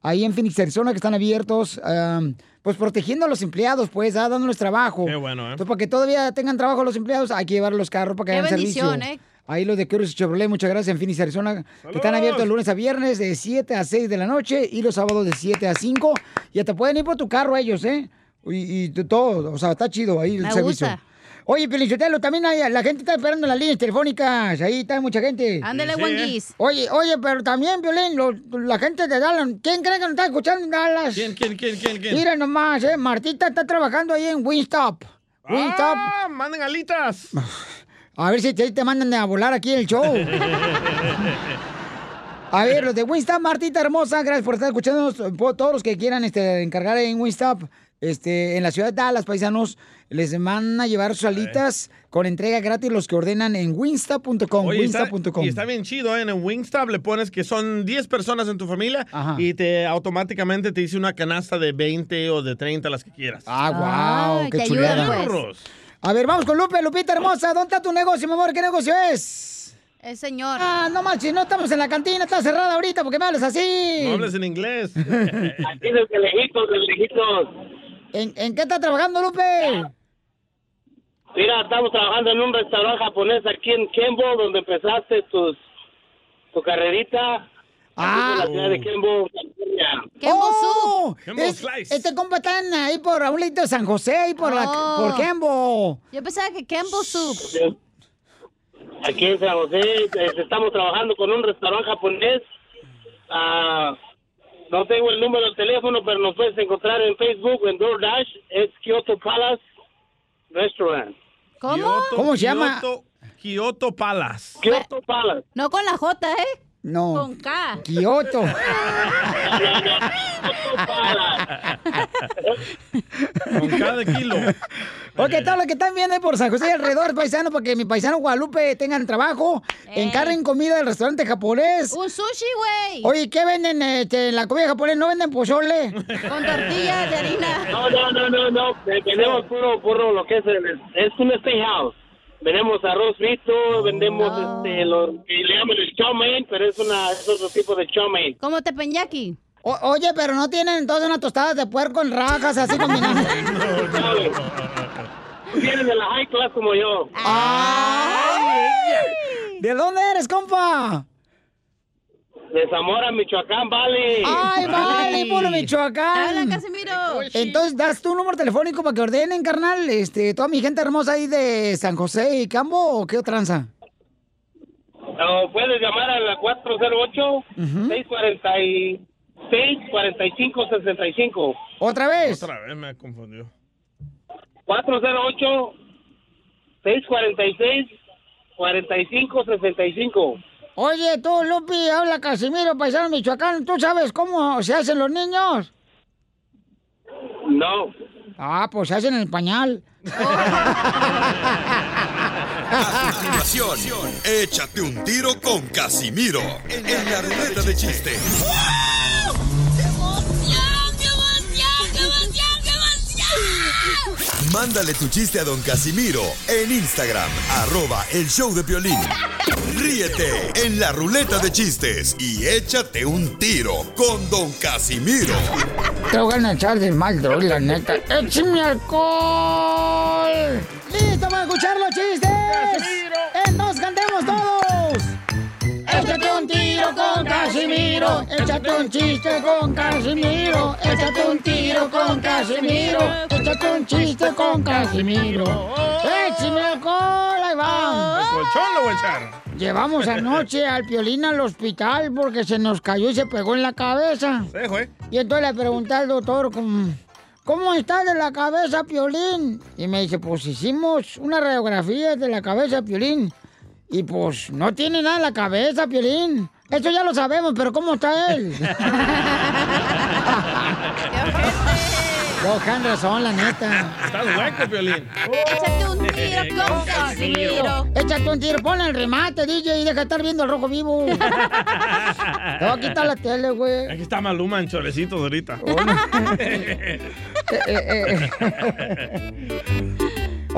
S3: ahí en Phoenix, Arizona, que están abiertos, um, pues protegiendo a los empleados, pues, ah, dándoles trabajo.
S4: Qué bueno, ¿eh?
S3: Entonces, para que todavía tengan trabajo los empleados, hay que llevar los carros para que
S6: Qué
S3: hagan servicio.
S6: bendición, ¿eh?
S3: Ahí los de Curtis Chevrolet, muchas gracias en Phoenix, Arizona, que están abiertos de lunes a viernes de 7 a 6 de la noche y los sábados de 7 a 5. Y hasta pueden ir por tu carro ellos, ¿eh? Y, y todo, o sea, está chido ahí el
S6: Me
S3: servicio.
S6: gusta.
S3: Oye, Pelichotelo, también hay, la gente está esperando en las líneas telefónicas. Ahí está mucha gente.
S6: Ándale, Sí, Wendy's.
S3: Oye, oye, pero también, Violín, lo- la gente de Dallas. ¿Quién cree que nos está escuchando en Dallas?
S4: ¿Quién, quién, quién, quién, quién?
S3: Mira nomás, eh. Martita está trabajando ahí en Wingstop. Wingstop.
S4: ¡Ah! ¡Manden alitas!
S3: A ver si te, te mandan a volar aquí en el show. A ver, los de Winstop, Martita hermosa, gracias por estar escuchándonos. Todos los que quieran este, encargar en Winstop, este, en la ciudad de Dallas, paisanos, les van a llevar sus alitas con entrega gratis los que ordenan en
S4: está,
S3: Winstop.com.
S4: y está bien chido, ¿eh? En el Wingstop le pones que son 10 personas en tu familia y te automáticamente te dice una canasta de 20 o de 30, las que quieras.
S3: Ah, wow, qué chulada.
S6: pues.
S3: A ver, vamos con Lupe, Lupita hermosa. ¿Dónde está tu negocio, mi amor? ¿Qué negocio es?
S6: El señor.
S3: Ah, no manches, no estamos en la cantina, está cerrada ahorita, porque me hablas así?
S4: No hables en inglés.
S24: Aquí desde lejitos, desde lejitos.
S3: ¿En, en qué está trabajando, Lupe?
S24: Mira, estamos trabajando en un restaurante japonés aquí en Kembo, donde empezaste tus, tu carrerita.
S3: Ah.
S24: En la ciudad de Kembo, California.
S3: ¡Oh!
S24: Kembo
S3: Es-
S24: Slice.
S3: Este compa está ahí por a un de San José, ahí por, la,
S6: Oh.
S3: por Kembo.
S6: Yo pensaba que Kembo Soup.
S24: Aquí en San José estamos trabajando con un restaurante japonés. Ah, no tengo el número de teléfono, pero nos puedes encontrar en Facebook, en DoorDash. Es Kyoto Palace Restaurant.
S6: ¿Cómo?
S4: Kyoto-
S3: ¿Cómo se llama?
S4: Kyoto, Kyoto Palace.
S24: Kyoto Palace.
S6: No con la J, ¿eh?
S3: No.
S6: Con K.
S3: Kioto.
S4: Con cada kilo.
S3: Ok, todos los que están viendo por San José y alrededor, paisano, para que mi paisano Guadalupe tengan trabajo, encarguen comida del restaurante japonés.
S6: Un sushi, güey.
S3: Oye, ¿qué venden este, en la comida japonés? ¿No venden pozole?
S6: Con tortillas de harina.
S24: No, no, no, no, no. Eh, Vendemos puro, puro lo que es, el- es un steakhouse. Vendemos arroz frito, vendemos este, lo que le llaman el chow mein, pero es, una, es otro tipo de chow mein.
S6: Como tepenyaki.
S3: O- oye, pero no tienen entonces unas tostadas de puerco en rajas así combinadas.
S24: Vienes de la high class como yo.
S3: ¿De dónde eres, compa?
S24: De Zamora, Michoacán, vale.
S3: Ay, vale, puro Michoacán.
S6: Habla, Casimiro.
S3: Entonces, ¿das tu número telefónico para que ordenen, carnal? Este, toda mi gente hermosa ahí de San José y Cambo, ¿o qué tranza?
S24: O puedes llamar a la 408-646-4565.
S3: ¿Otra vez?
S4: Otra vez me confundió.
S24: 408-646-4565.
S3: Oye, tú, Lupi, habla Casimiro, paisano Michoacán. ¿Tú sabes cómo se hacen los niños?
S24: No.
S3: Ah, pues se hacen en el pañal.
S2: A continuación, échate un tiro con Casimiro en la ruleta de chiste. Mándale tu chiste a don Casimiro en Instagram, arroba el show de violín. Ríete en la ruleta de chistes y échate un tiro con don Casimiro.
S3: Te voy a echar de mal, droga, la neta. ¡Échame alcohol! ¡Listo para escuchar los chistes! ¡Entonces Casimiro, échate un chiste con Casimiro, échate un tiro con Casimiro, échate un chiste con Casimiro. ¡Échame alcohol! ¡Ahí va!
S4: ¿El colchón lo voy a echar?
S3: Llevamos anoche al Piolín al hospital porque se nos cayó y se pegó en la cabeza.
S4: Sí, güey.
S3: Y entonces le pregunté al doctor, ¿cómo, cómo está de la cabeza, Piolín? Y me dice, pues hicimos una radiografía de la cabeza, Piolín. Y pues no tiene nada en la cabeza, Piolín. Eso ya lo sabemos, pero ¿cómo está él? Cojan razón, la neta.
S4: Estás hueco, Piolín.
S6: Échate un tiro con Casimiro.
S3: Échate un tiro, ponle el remate, DJ, y deja de estar viendo el rojo vivo. Te voy a quitar la tele, güey.
S4: Aquí está Maluma en chorecitos ahorita.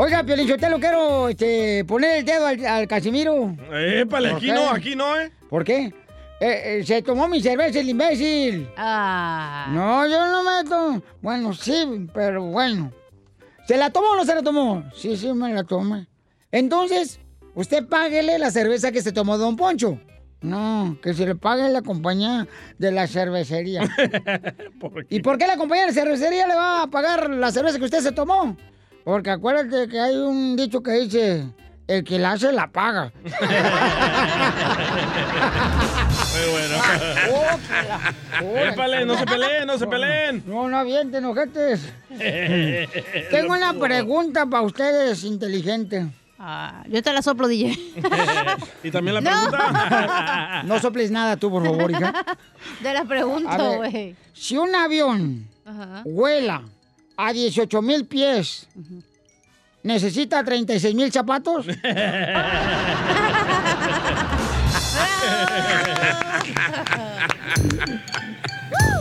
S3: Oiga, Piolín, yo te lo quiero este, poner el dedo al, al Casimiro.
S4: Épale,
S3: ¿Por
S4: aquí
S3: qué?
S4: no, aquí no, ¿eh?
S3: ¿Por qué? Eh, eh, se tomó mi cerveza el imbécil.
S6: Ah.
S3: No, yo no me tomo. Bueno, sí, pero bueno. ¿Se la tomó o no se la tomó? Sí, sí, me la tomé. Entonces, usted páguele la cerveza que se tomó Don Poncho. No, que se le pague la compañía de la cervecería. ¿Y por qué la compañía de cervecería le va a pagar la cerveza que usted se tomó? Porque acuérdate que hay un dicho que dice, el que la hace la paga.
S4: Muy bueno. Épale, no se peleen, no se peleen.
S3: No, no avienten, ojetes. Tengo una pregunta para ustedes, inteligente.
S6: Ah, yo te la soplo, DJ.
S4: y también la
S6: No.
S4: pregunta.
S3: No soples nada tú, por favor, hija.
S6: Te la
S3: A
S6: pregunto, güey.
S3: Si un avión
S6: Ajá.
S3: vuela a 18 mil pies, ¿necesita 36 mil zapatos?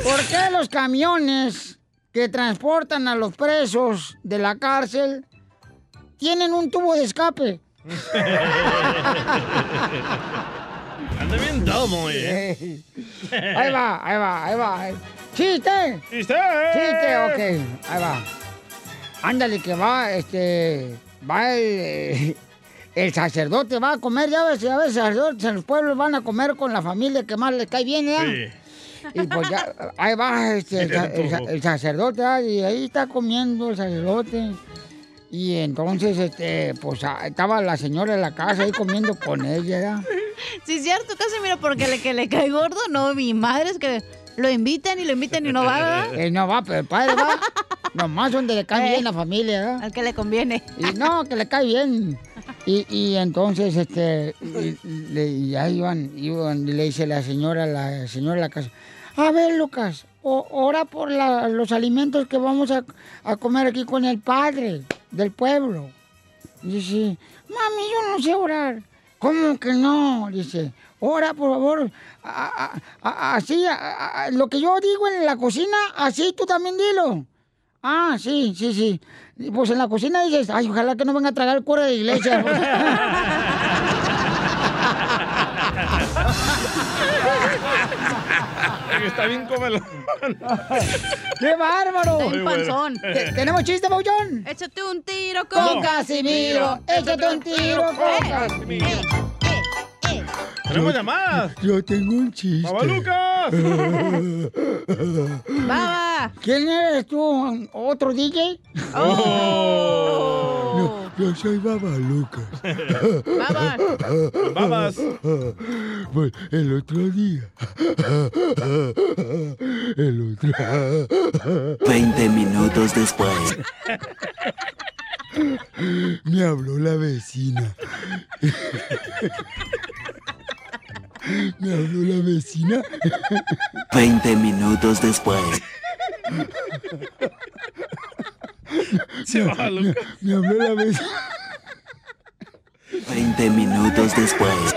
S3: ¿Por qué los camiones que transportan a los presos de la cárcel tienen un tubo de escape?
S4: Anda bien domo, eh.
S3: Ahí va, ahí va, ahí va. ¡Chiste!
S4: ¡Chiste!
S3: ¡Chiste! Ok, ahí va. Ándale, que va, este. Va el. eh, El sacerdote va a comer, ya ves, ya ves, sacerdotes en los pueblos van a comer con la familia que más les cae bien, ¿ya? Y pues ya, ahí va este, el, el el sacerdote, ah, y ahí está comiendo el sacerdote. Y entonces, este, pues ah, estaba la señora en la casa ahí comiendo con ella, ¿ya?
S6: Sí, es cierto, Casimiro, porque le que le cae gordo, no, mi madre es que lo invitan y lo invitan y no va, ¿verdad?
S3: Eh, no va, pero el padre va. Nomás donde le cae bien la familia, ¿verdad?
S6: Al que le conviene.
S3: Y no, que le cae bien. Y, y entonces, este, y, le- y iban, iban, y le dice la señora, la señora de la casa, a ver, Lucas, o- ora por la- los alimentos que vamos a, a comer aquí con el padre del pueblo. Dice, mami, yo no sé orar. ¿Cómo que no? Dice, ora, por favor, a- a- a- así, a- a- lo que yo digo en la cocina, así tú también dilo. Ah, sí, sí, sí. Pues en la cocina dices, ay, ojalá que no venga a tragar el cura de iglesia.
S4: Está bien cómelo.
S3: ¡Qué bárbaro!
S6: Está bien panzón.
S3: Te- ¿Tenemos chiste, Pauchón?
S6: Échate un tiro con,
S3: Con Casimiro, échate un tiro con
S6: Eh,
S3: Casimiro.
S4: Tenemos llamadas.
S3: Yo tengo un chiste.
S4: ¡Baba Lucas!
S6: Baba.
S3: ¿Quién eres tú? ¿Otro DJ?
S6: Oh.
S3: No, yo soy Baba Lucas.
S6: Babas.
S4: Babas.
S3: Pues el otro día. El otro.
S13: 20 minutos después.
S3: Me habló la vecina. Me habló la vecina.
S13: 20 minutos después.
S4: Se va,
S3: Me, me habló la vecina.
S13: 20 minutos después.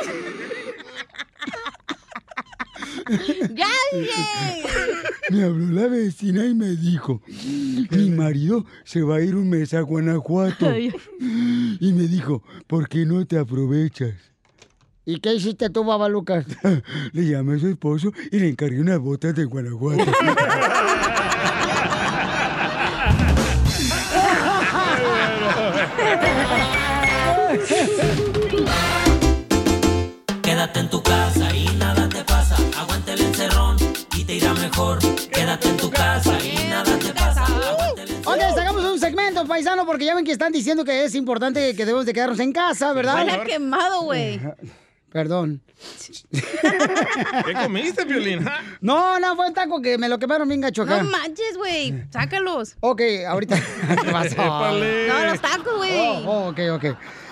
S3: Me habló la vecina y me dijo, mi marido se va a ir un mes a Guanajuato. Y me dijo, ¿por qué no te aprovechas? ¿Y qué hiciste tú, Baba Lucas? Le llamé a su esposo y le encargué unas botas de Guanajuato.
S13: Quédate en tu casa y nada te pasa. Aguante el encerrón y te irá mejor. Quédate en tu casa y nada te pasa. Aguante el
S3: Ok, sacamos un segmento, paisano, porque ya ven que están diciendo que es importante que debemos de quedarnos en casa, ¿verdad?
S6: A quemado, güey.
S3: Perdón.
S4: ¿Qué comiste, Violín?
S3: No, no, fue un taco que me lo quemaron bien gacho acá.
S6: No manches, güey. Sácalos.
S3: Ok, ahorita. ¿Qué pasó?
S6: No, los tacos, güey.
S3: Oh, oh, ok, ok.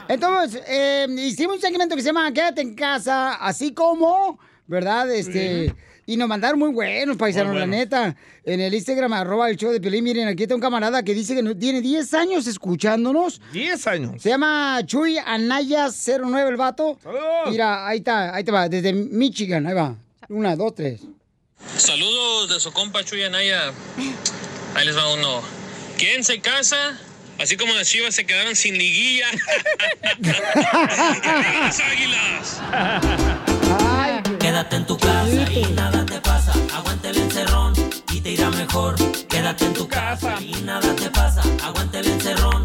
S3: Entonces, eh, hicimos un segmento que se llama Quédate en casa, así como, ¿verdad? Este. Y nos mandaron muy buenos, paisanos,
S4: Muy
S3: la neta. En el Instagram, arroba el show de Pelín. Miren, aquí está un camarada que dice que no- tiene 10 años escuchándonos.
S4: 10 años.
S3: Se llama Chuy Anaya 09 el vato.
S4: ¡Saludos!
S3: Mira, ahí está, ahí te va, desde Michigan, ahí va. Una, dos, tres.
S25: Saludos de su compa Chuy Anaya. Ahí les va uno. ¿Quién se casa Así como las chivas se quedaron sin liguilla. ¡Y arriba las águilas!
S13: Quédate en tu casa y nada te pasa. Aguante el encerrón y te irá mejor. Quédate en tu casa y nada te pasa. Aguante el encerrón.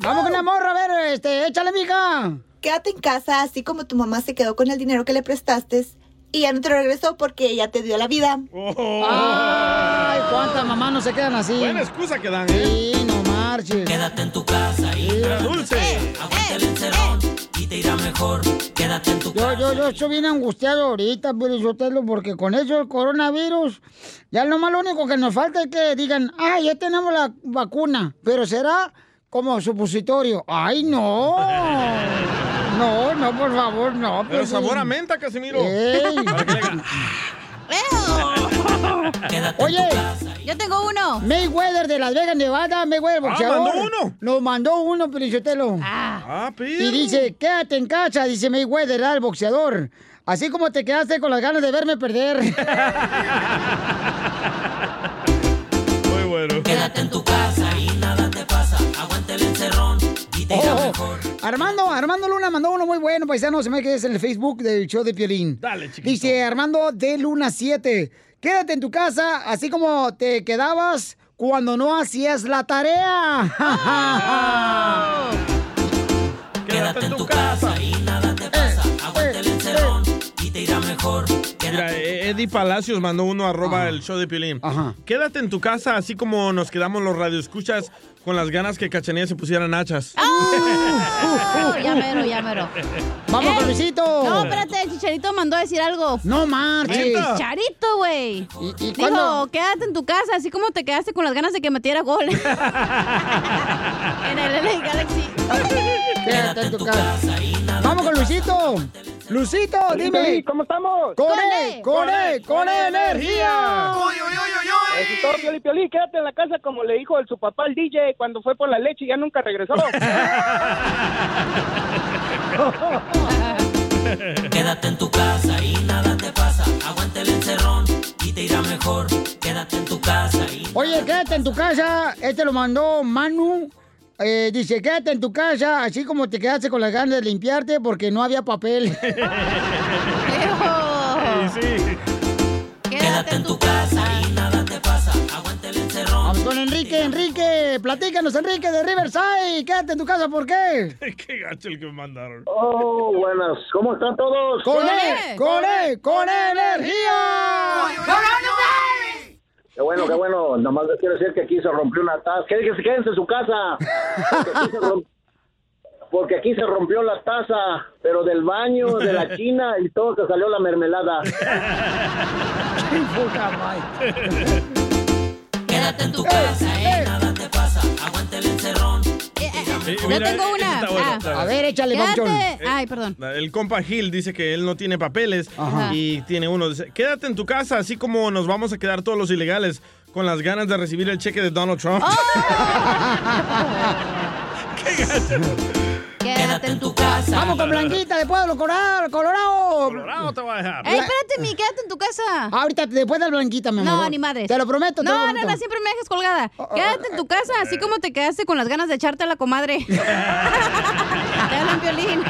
S3: Vamos con la morra, a ver, este, échale, mija.
S26: Quédate en casa, así como tu mamá se quedó con el dinero que le prestaste y ya no te lo regresó porque ella te dio la vida.
S3: Ay, cuántas mamás no se quedan así.
S4: Buena excusa que dan, ¿eh?
S3: Sí, no marches.
S13: Quédate en tu casa y
S4: Era dulce.
S13: aguante el encerrón y te irá mejor. Quédate en tu
S3: Yo, yo, yo estoy bien angustiado ahorita, Sotelo, porque con eso el coronavirus, ya nomás lo único que nos falta es que digan, ah, ya tenemos la vacuna, pero será como supositorio. ¡Ay, no! No, no, por favor, no.
S4: Pero
S3: pues,
S4: sabor
S3: sí.
S4: a menta, Casimiro.
S3: Ey.
S4: Para que le haga-
S3: Oye,
S6: yo tengo uno.
S3: Mayweather de Las Vegas, Nevada, Mayweather boxeador.
S4: mandó uno.
S3: Nos mandó uno, Pelichotelo.
S4: Ah,
S3: Y dice, quédate en casa, dice Mayweather, el boxeador. Así como te quedaste con las ganas de verme perder.
S4: Muy bueno.
S13: Quédate en tu casa y nada te pasa. Aguante el encerrón y te irá
S3: Oh,
S13: mejor.
S3: Armando, Armando Luna mandó uno muy bueno, paisano, se me que es en el Facebook del show de Piolín.
S4: Dale, chiquito.
S3: Dice Armando de Luna 7, quédate en tu casa, así como te quedabas cuando no hacías la tarea.
S13: Quédate en tu casa y nada te pasa. Aguante el encerrón y te irá mejor.
S4: Mira, Eddie Palacios mandó uno arroba el show de Piolín. Quédate en tu casa, así como nos quedamos los radioescuchas con las ganas que Cachanilla se pusieran hachas.
S6: Oh, ya mero, ya mero.
S3: Vamos
S6: Eh,
S3: con Luisito.
S6: No, espérate, el Chicharito mandó a decir algo.
S3: No marches.
S6: El Chicharito, güey. Dijo,
S3: cuándo?
S6: quédate en tu casa, así como te quedaste con las ganas de que metiera gol. en el LA Galaxy.
S3: Quédate en tu casa. Vamos con Luisito. Luisito, dime.
S18: ¿Cómo estamos?
S3: Con E, con E, con E energía.
S18: Eso es todo, Pioli, Pioli, quédate en la casa como le dijo el, su papá al DJ cuando fue por la leche y ya nunca regresó.
S13: Quédate en tu casa y nada te pasa. Aguante el encerrón y te irá mejor. Quédate en tu casa y
S3: Oye, quédate en tu casa. Este lo mandó Manu. Eh, dice, quédate en tu casa, así como te quedaste con las ganas de limpiarte porque no había papel.
S13: Quédate en tu casa
S3: con Enrique, Enrique. Platícanos, Enrique, de Riverside. Quédate en tu casa, ¿por qué?
S4: Qué gacho el que me mandaron.
S27: Oh, buenas. ¿Cómo están todos?
S3: ¡Con E, con E, con energía!
S27: Qué bueno, qué bueno. Nomás les quiero decir que aquí se rompió una taza. Que que se quédense en su casa. Porque aquí se romp- Porque aquí se rompió la taza, pero del baño, de la china, y todo se salió la mermelada.
S13: Quédate en tu casa y nada te pasa. Aguante el encerrón.
S4: Eh,
S6: Yo
S4: mira,
S6: tengo una. Ah.
S4: bueno.
S3: A ver, échale,
S6: Quédate.
S3: papuchón.
S6: Ay, perdón.
S4: El compa Gil dice que él no tiene papeles
S6: Ajá.
S4: y tiene uno. Dice, quédate en tu casa, así como nos vamos a quedar todos los ilegales con las ganas de recibir el cheque de Donald Trump. ¡Qué gacho!
S6: Quédate en tu casa.
S3: Vamos con Blanquita de Pueblo Colorado. Colorado.
S4: Colorado te voy a dejar.
S6: Ey, espérate, mi, quédate en tu casa.
S3: Ahorita, después de Blanquita, mi amor.
S6: No, ni madre.
S3: Te lo prometo, te
S6: No,
S3: lo
S6: no, no, siempre me dejas colgada. Quédate en tu casa, así como te quedaste con las ganas de echarte a la comadre. te hablan violín.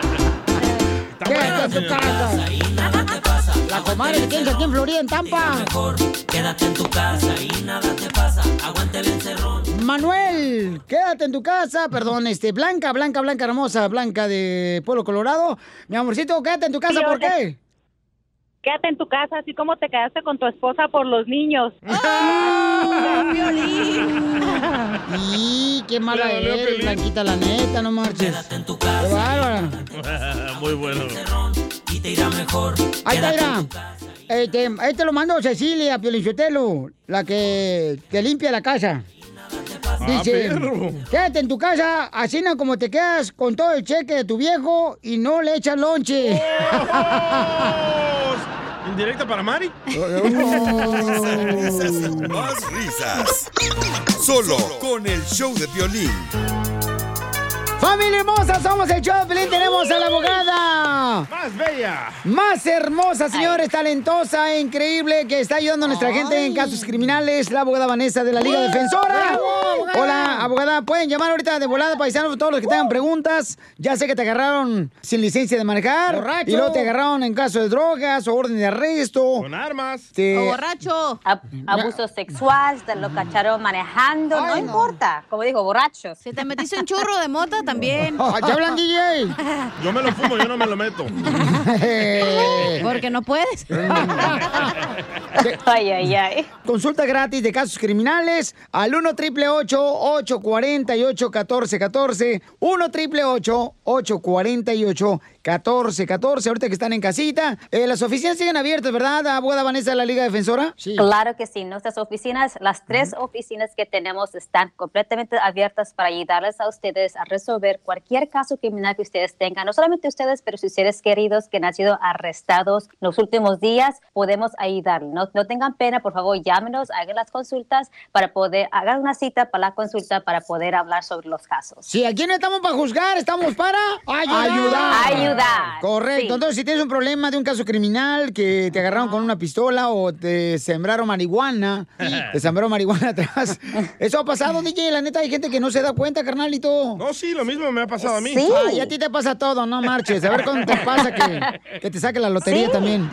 S3: Quédate en tu casa. La comadre que tienes aquí en Florida, en Tampa.
S13: Quédate en tu casa y nada te pasa. Aguante el encerrón.
S3: Manuel, quédate en tu casa. Perdón, este, Blanca, Blanca, Blanca hermosa, Blanca de Pueblo Colorado. Mi amorcito, quédate en tu casa,
S15: Sí,
S3: ¿por qué?
S15: Quédate en tu casa, así como te quedaste con tu esposa por los niños.
S3: Y qué mala
S4: dolió
S3: eres. Blanquita, la neta, no marches. Qué bárbara.
S4: Muy bueno.
S13: Te irá mejor.
S3: Ahí está, mira. Este, ahí te lo mando Cecilia Piolichotelo, la que te limpia la casa. Dice,
S4: Ah, perro.
S3: quédate en tu casa, así no como te quedas con todo el cheque de tu viejo y no le echas lonche.
S4: ¿Indirecta para Mari?
S2: Risas y más risas. Solo con el show de violín.
S3: ¡Familia hermosa! Somos el show de Pelín, tenemos a la abogada.
S4: Más bella.
S3: Más hermosa, señores, talentosa e increíble que está ayudando a nuestra gente en casos criminales, la abogada Vanessa de la Liga Defensora.
S4: ¡Bravo!
S3: Hola, abogada, pueden llamar ahorita de volada, paisanos, todos los que tengan preguntas. Ya sé que te agarraron sin licencia de manejar.
S6: Borracho.
S3: Y luego te agarraron en caso de drogas o orden de arresto.
S4: Con armas.
S6: O borracho.
S28: Abuso sexual, te lo cacharon manejando, no, importa. Como digo, borrachos.
S6: Si te metiste un churro de mota también.
S3: ¿Ya hablan, DJ?
S4: Yo me lo fumo, yo no me lo meto.
S6: Porque no puedes.
S28: ay, ay, ay.
S3: Consulta gratis de casos criminales al 1 triple 848 1414 1 triple 848 1414 Ahorita que están en casita. Eh, las oficinas siguen abiertas, ¿verdad, abogada Vanessa de la Liga Defensora? Sí.
S28: Claro que sí. Nuestras oficinas, las tres oficinas que tenemos están completamente abiertas para ayudarles a ustedes a resolver cualquier caso criminal que ustedes tengan. No solamente ustedes, pero sus seres queridos que han sido arrestados en los últimos días, podemos ayudarles. No, no tengan pena, por favor, llámenos, hagan las consultas para poder, hagan una cita para la consulta para poder hablar sobre los casos.
S3: Sí, aquí no estamos para juzgar, estamos para ayudar.
S28: Ayudar.
S3: Correcto.
S28: Sí.
S3: Entonces, si tienes un problema de un caso criminal que te agarraron con una pistola o te sembraron marihuana, te sembraron marihuana atrás. Eso ha pasado, DJ. La neta, hay gente que no se da cuenta, carnalito.
S4: No, sí, lo mismo me ha pasado a mí.
S3: Ay, a ti te pasa todo, no marches. A ver cuándo te pasa que, que te saque la lotería
S28: Sí.
S3: también.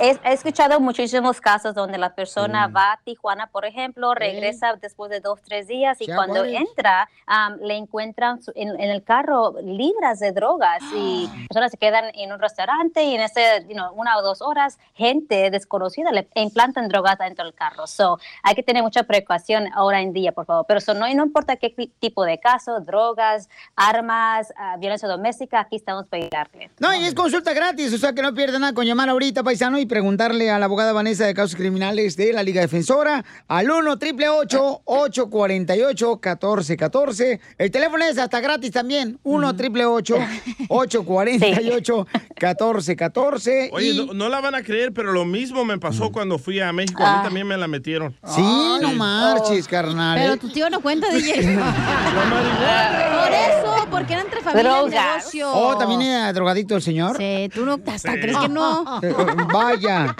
S28: He, he escuchado muchísimos casos donde la persona va a Tijuana, por ejemplo, regresa después de dos, tres días y cuando entra am, le encuentran su- en, en el carro libras de drogas y personas se quedan en un restaurante y en ese, you know, una o dos horas, gente desconocida le implantan drogas dentro del carro. So, hay que tener mucha precaución ahora en día, por favor. Pero eso no, no importa qué ti- tipo de caso, drogas, armas, ah, violencia doméstica, aquí estamos para ayudarle.
S3: No, y es consulta gratis, o sea que no pierda nada con llamar ahorita, paisano, y preguntarle a la abogada Vanessa de Casos Criminales de la Liga Defensora al 1 888 848 1414 El teléfono es hasta gratis también, 1 888 848 1414
S4: Oye,
S3: y...
S4: no, no la van a creer, pero lo mismo me pasó cuando fui a México. A
S3: Ah.
S4: mí también me la metieron.
S3: Sí, no marches, carnal.
S6: Pero
S3: ¿eh?
S6: tu tío no cuenta, DJ. Por eso, porque era entre familia el negocio.
S3: Oh, ¿también era drogadito el señor?
S6: Sí, tú no, hasta crees que no.
S3: Eh, Vaya.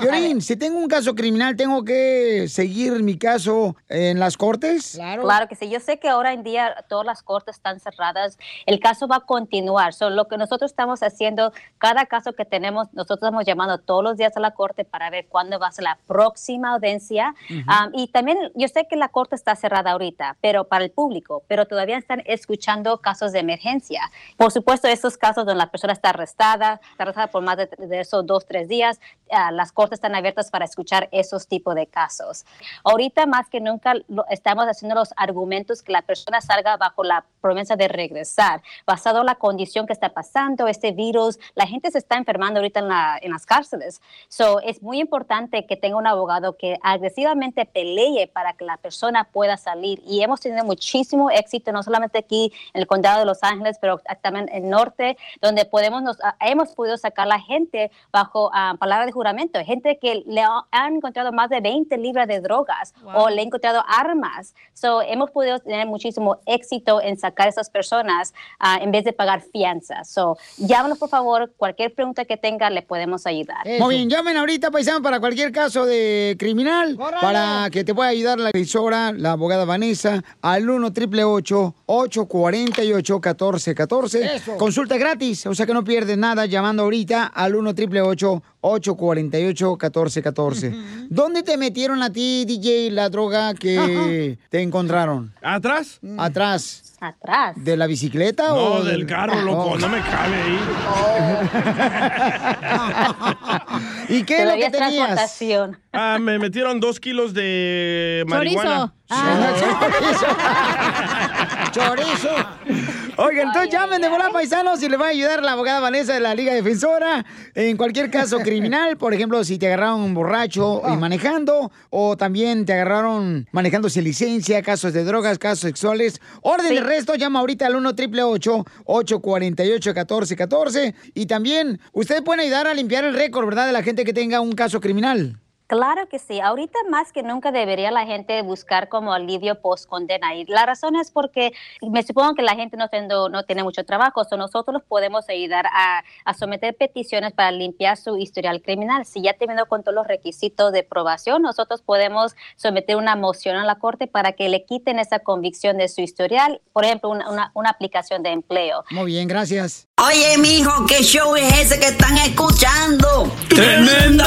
S3: Violín, si tengo un caso criminal, ¿tengo que seguir mi caso en las cortes?
S28: Claro. que sí. Yo sé que ahora en día todas las cortes están cerradas. El caso va a continuar. So, lo que nosotros estamos haciendo, cada caso que tenemos, nosotros estamos llamando todos los días a la corte para ver cuándo va a ser la próxima audiencia.
S29: Ujú.
S28: Um, y también yo sé que la corte está cerrada ahorita, pero para el público, pero todavía están escuchando casos de emergencia. Por supuesto, estos casos donde la persona está arrestada, está arrestada por más de, de esos dos, tres días, ah, las cortes están abiertas para escuchar esos tipos de casos. Ahorita más que nunca lo- estamos haciendo los argumentos que la persona salga bajo la promesa de regresar, basado en la condición que está pasando, este virus, la gente se está enfermando ahorita en, la- en las cárceles. So, es muy importante que tenga un abogado que agresivamente pelee para que la persona pueda salir. Y hemos tenido muchísimo éxito, no solamente aquí en el condado de Los Ángeles, pero también en el norte, donde podemos nos, ah, hemos podido sacar la gente bajo ah, palabra de juramento. Gente que le ha- han encontrado más de 20 libras de drogas o le han encontrado armas. So, hemos podido tener muchísimo éxito en sacar a esas personas ah, en vez de pagar fianza. So, llámanos, por favor. Cualquier pregunta que tenga, le podemos ayudar.
S3: Muy bien, llamen ahorita, paisano, para cualquier caso de criminal, para que te pueda ayudar la emisora, la abogada Vanessa, al 1 888 848 1414
S29: Eso.
S3: Consulta gratis, o sea que no pierdes nada llamando ahorita al 1 888 848 1414 ¿Dónde te metieron a ti, DJ, la droga que te encontraron?
S4: ¿Atrás?
S3: ¿Atrás?
S28: ¿Atrás?
S3: ¿De la bicicleta o...?
S4: No, del carro, loco,
S3: Oh.
S4: no me cabe ahí.
S3: ¿Y qué es lo que
S28: es
S3: tenías?
S4: Ah, me metieron dos kilos de marihuana.
S3: Chorizo. Oigan, entonces llamen de volar paisanos y le va a ayudar la abogada Vanessa de la Liga Defensora en cualquier caso criminal. Por ejemplo, si te agarraron borracho y manejando, o también te agarraron manejando sin licencia, casos de drogas, casos sexuales. Orden de resto, llama ahorita al 1 888 848 1414 Y también, ustedes pueden ayudar a limpiar el récord, ¿verdad? De la gente que tenga un caso criminal.
S28: Claro que sí. Ahorita más que nunca debería la gente buscar como alivio post condena. Y la razón es porque me supongo que la gente no, tendo- no tiene mucho trabajo. O nosotros los podemos ayudar a, a someter peticiones para limpiar su historial criminal. Si ya terminó con todos los requisitos de probación, nosotros podemos someter una moción a la corte para que le quiten esa convicción de su historial. Por ejemplo, una, una- una aplicación de empleo.
S3: Muy bien, gracias.
S30: Oye, mijo, ¿qué show es ese que están escuchando?
S13: ¡Tremenda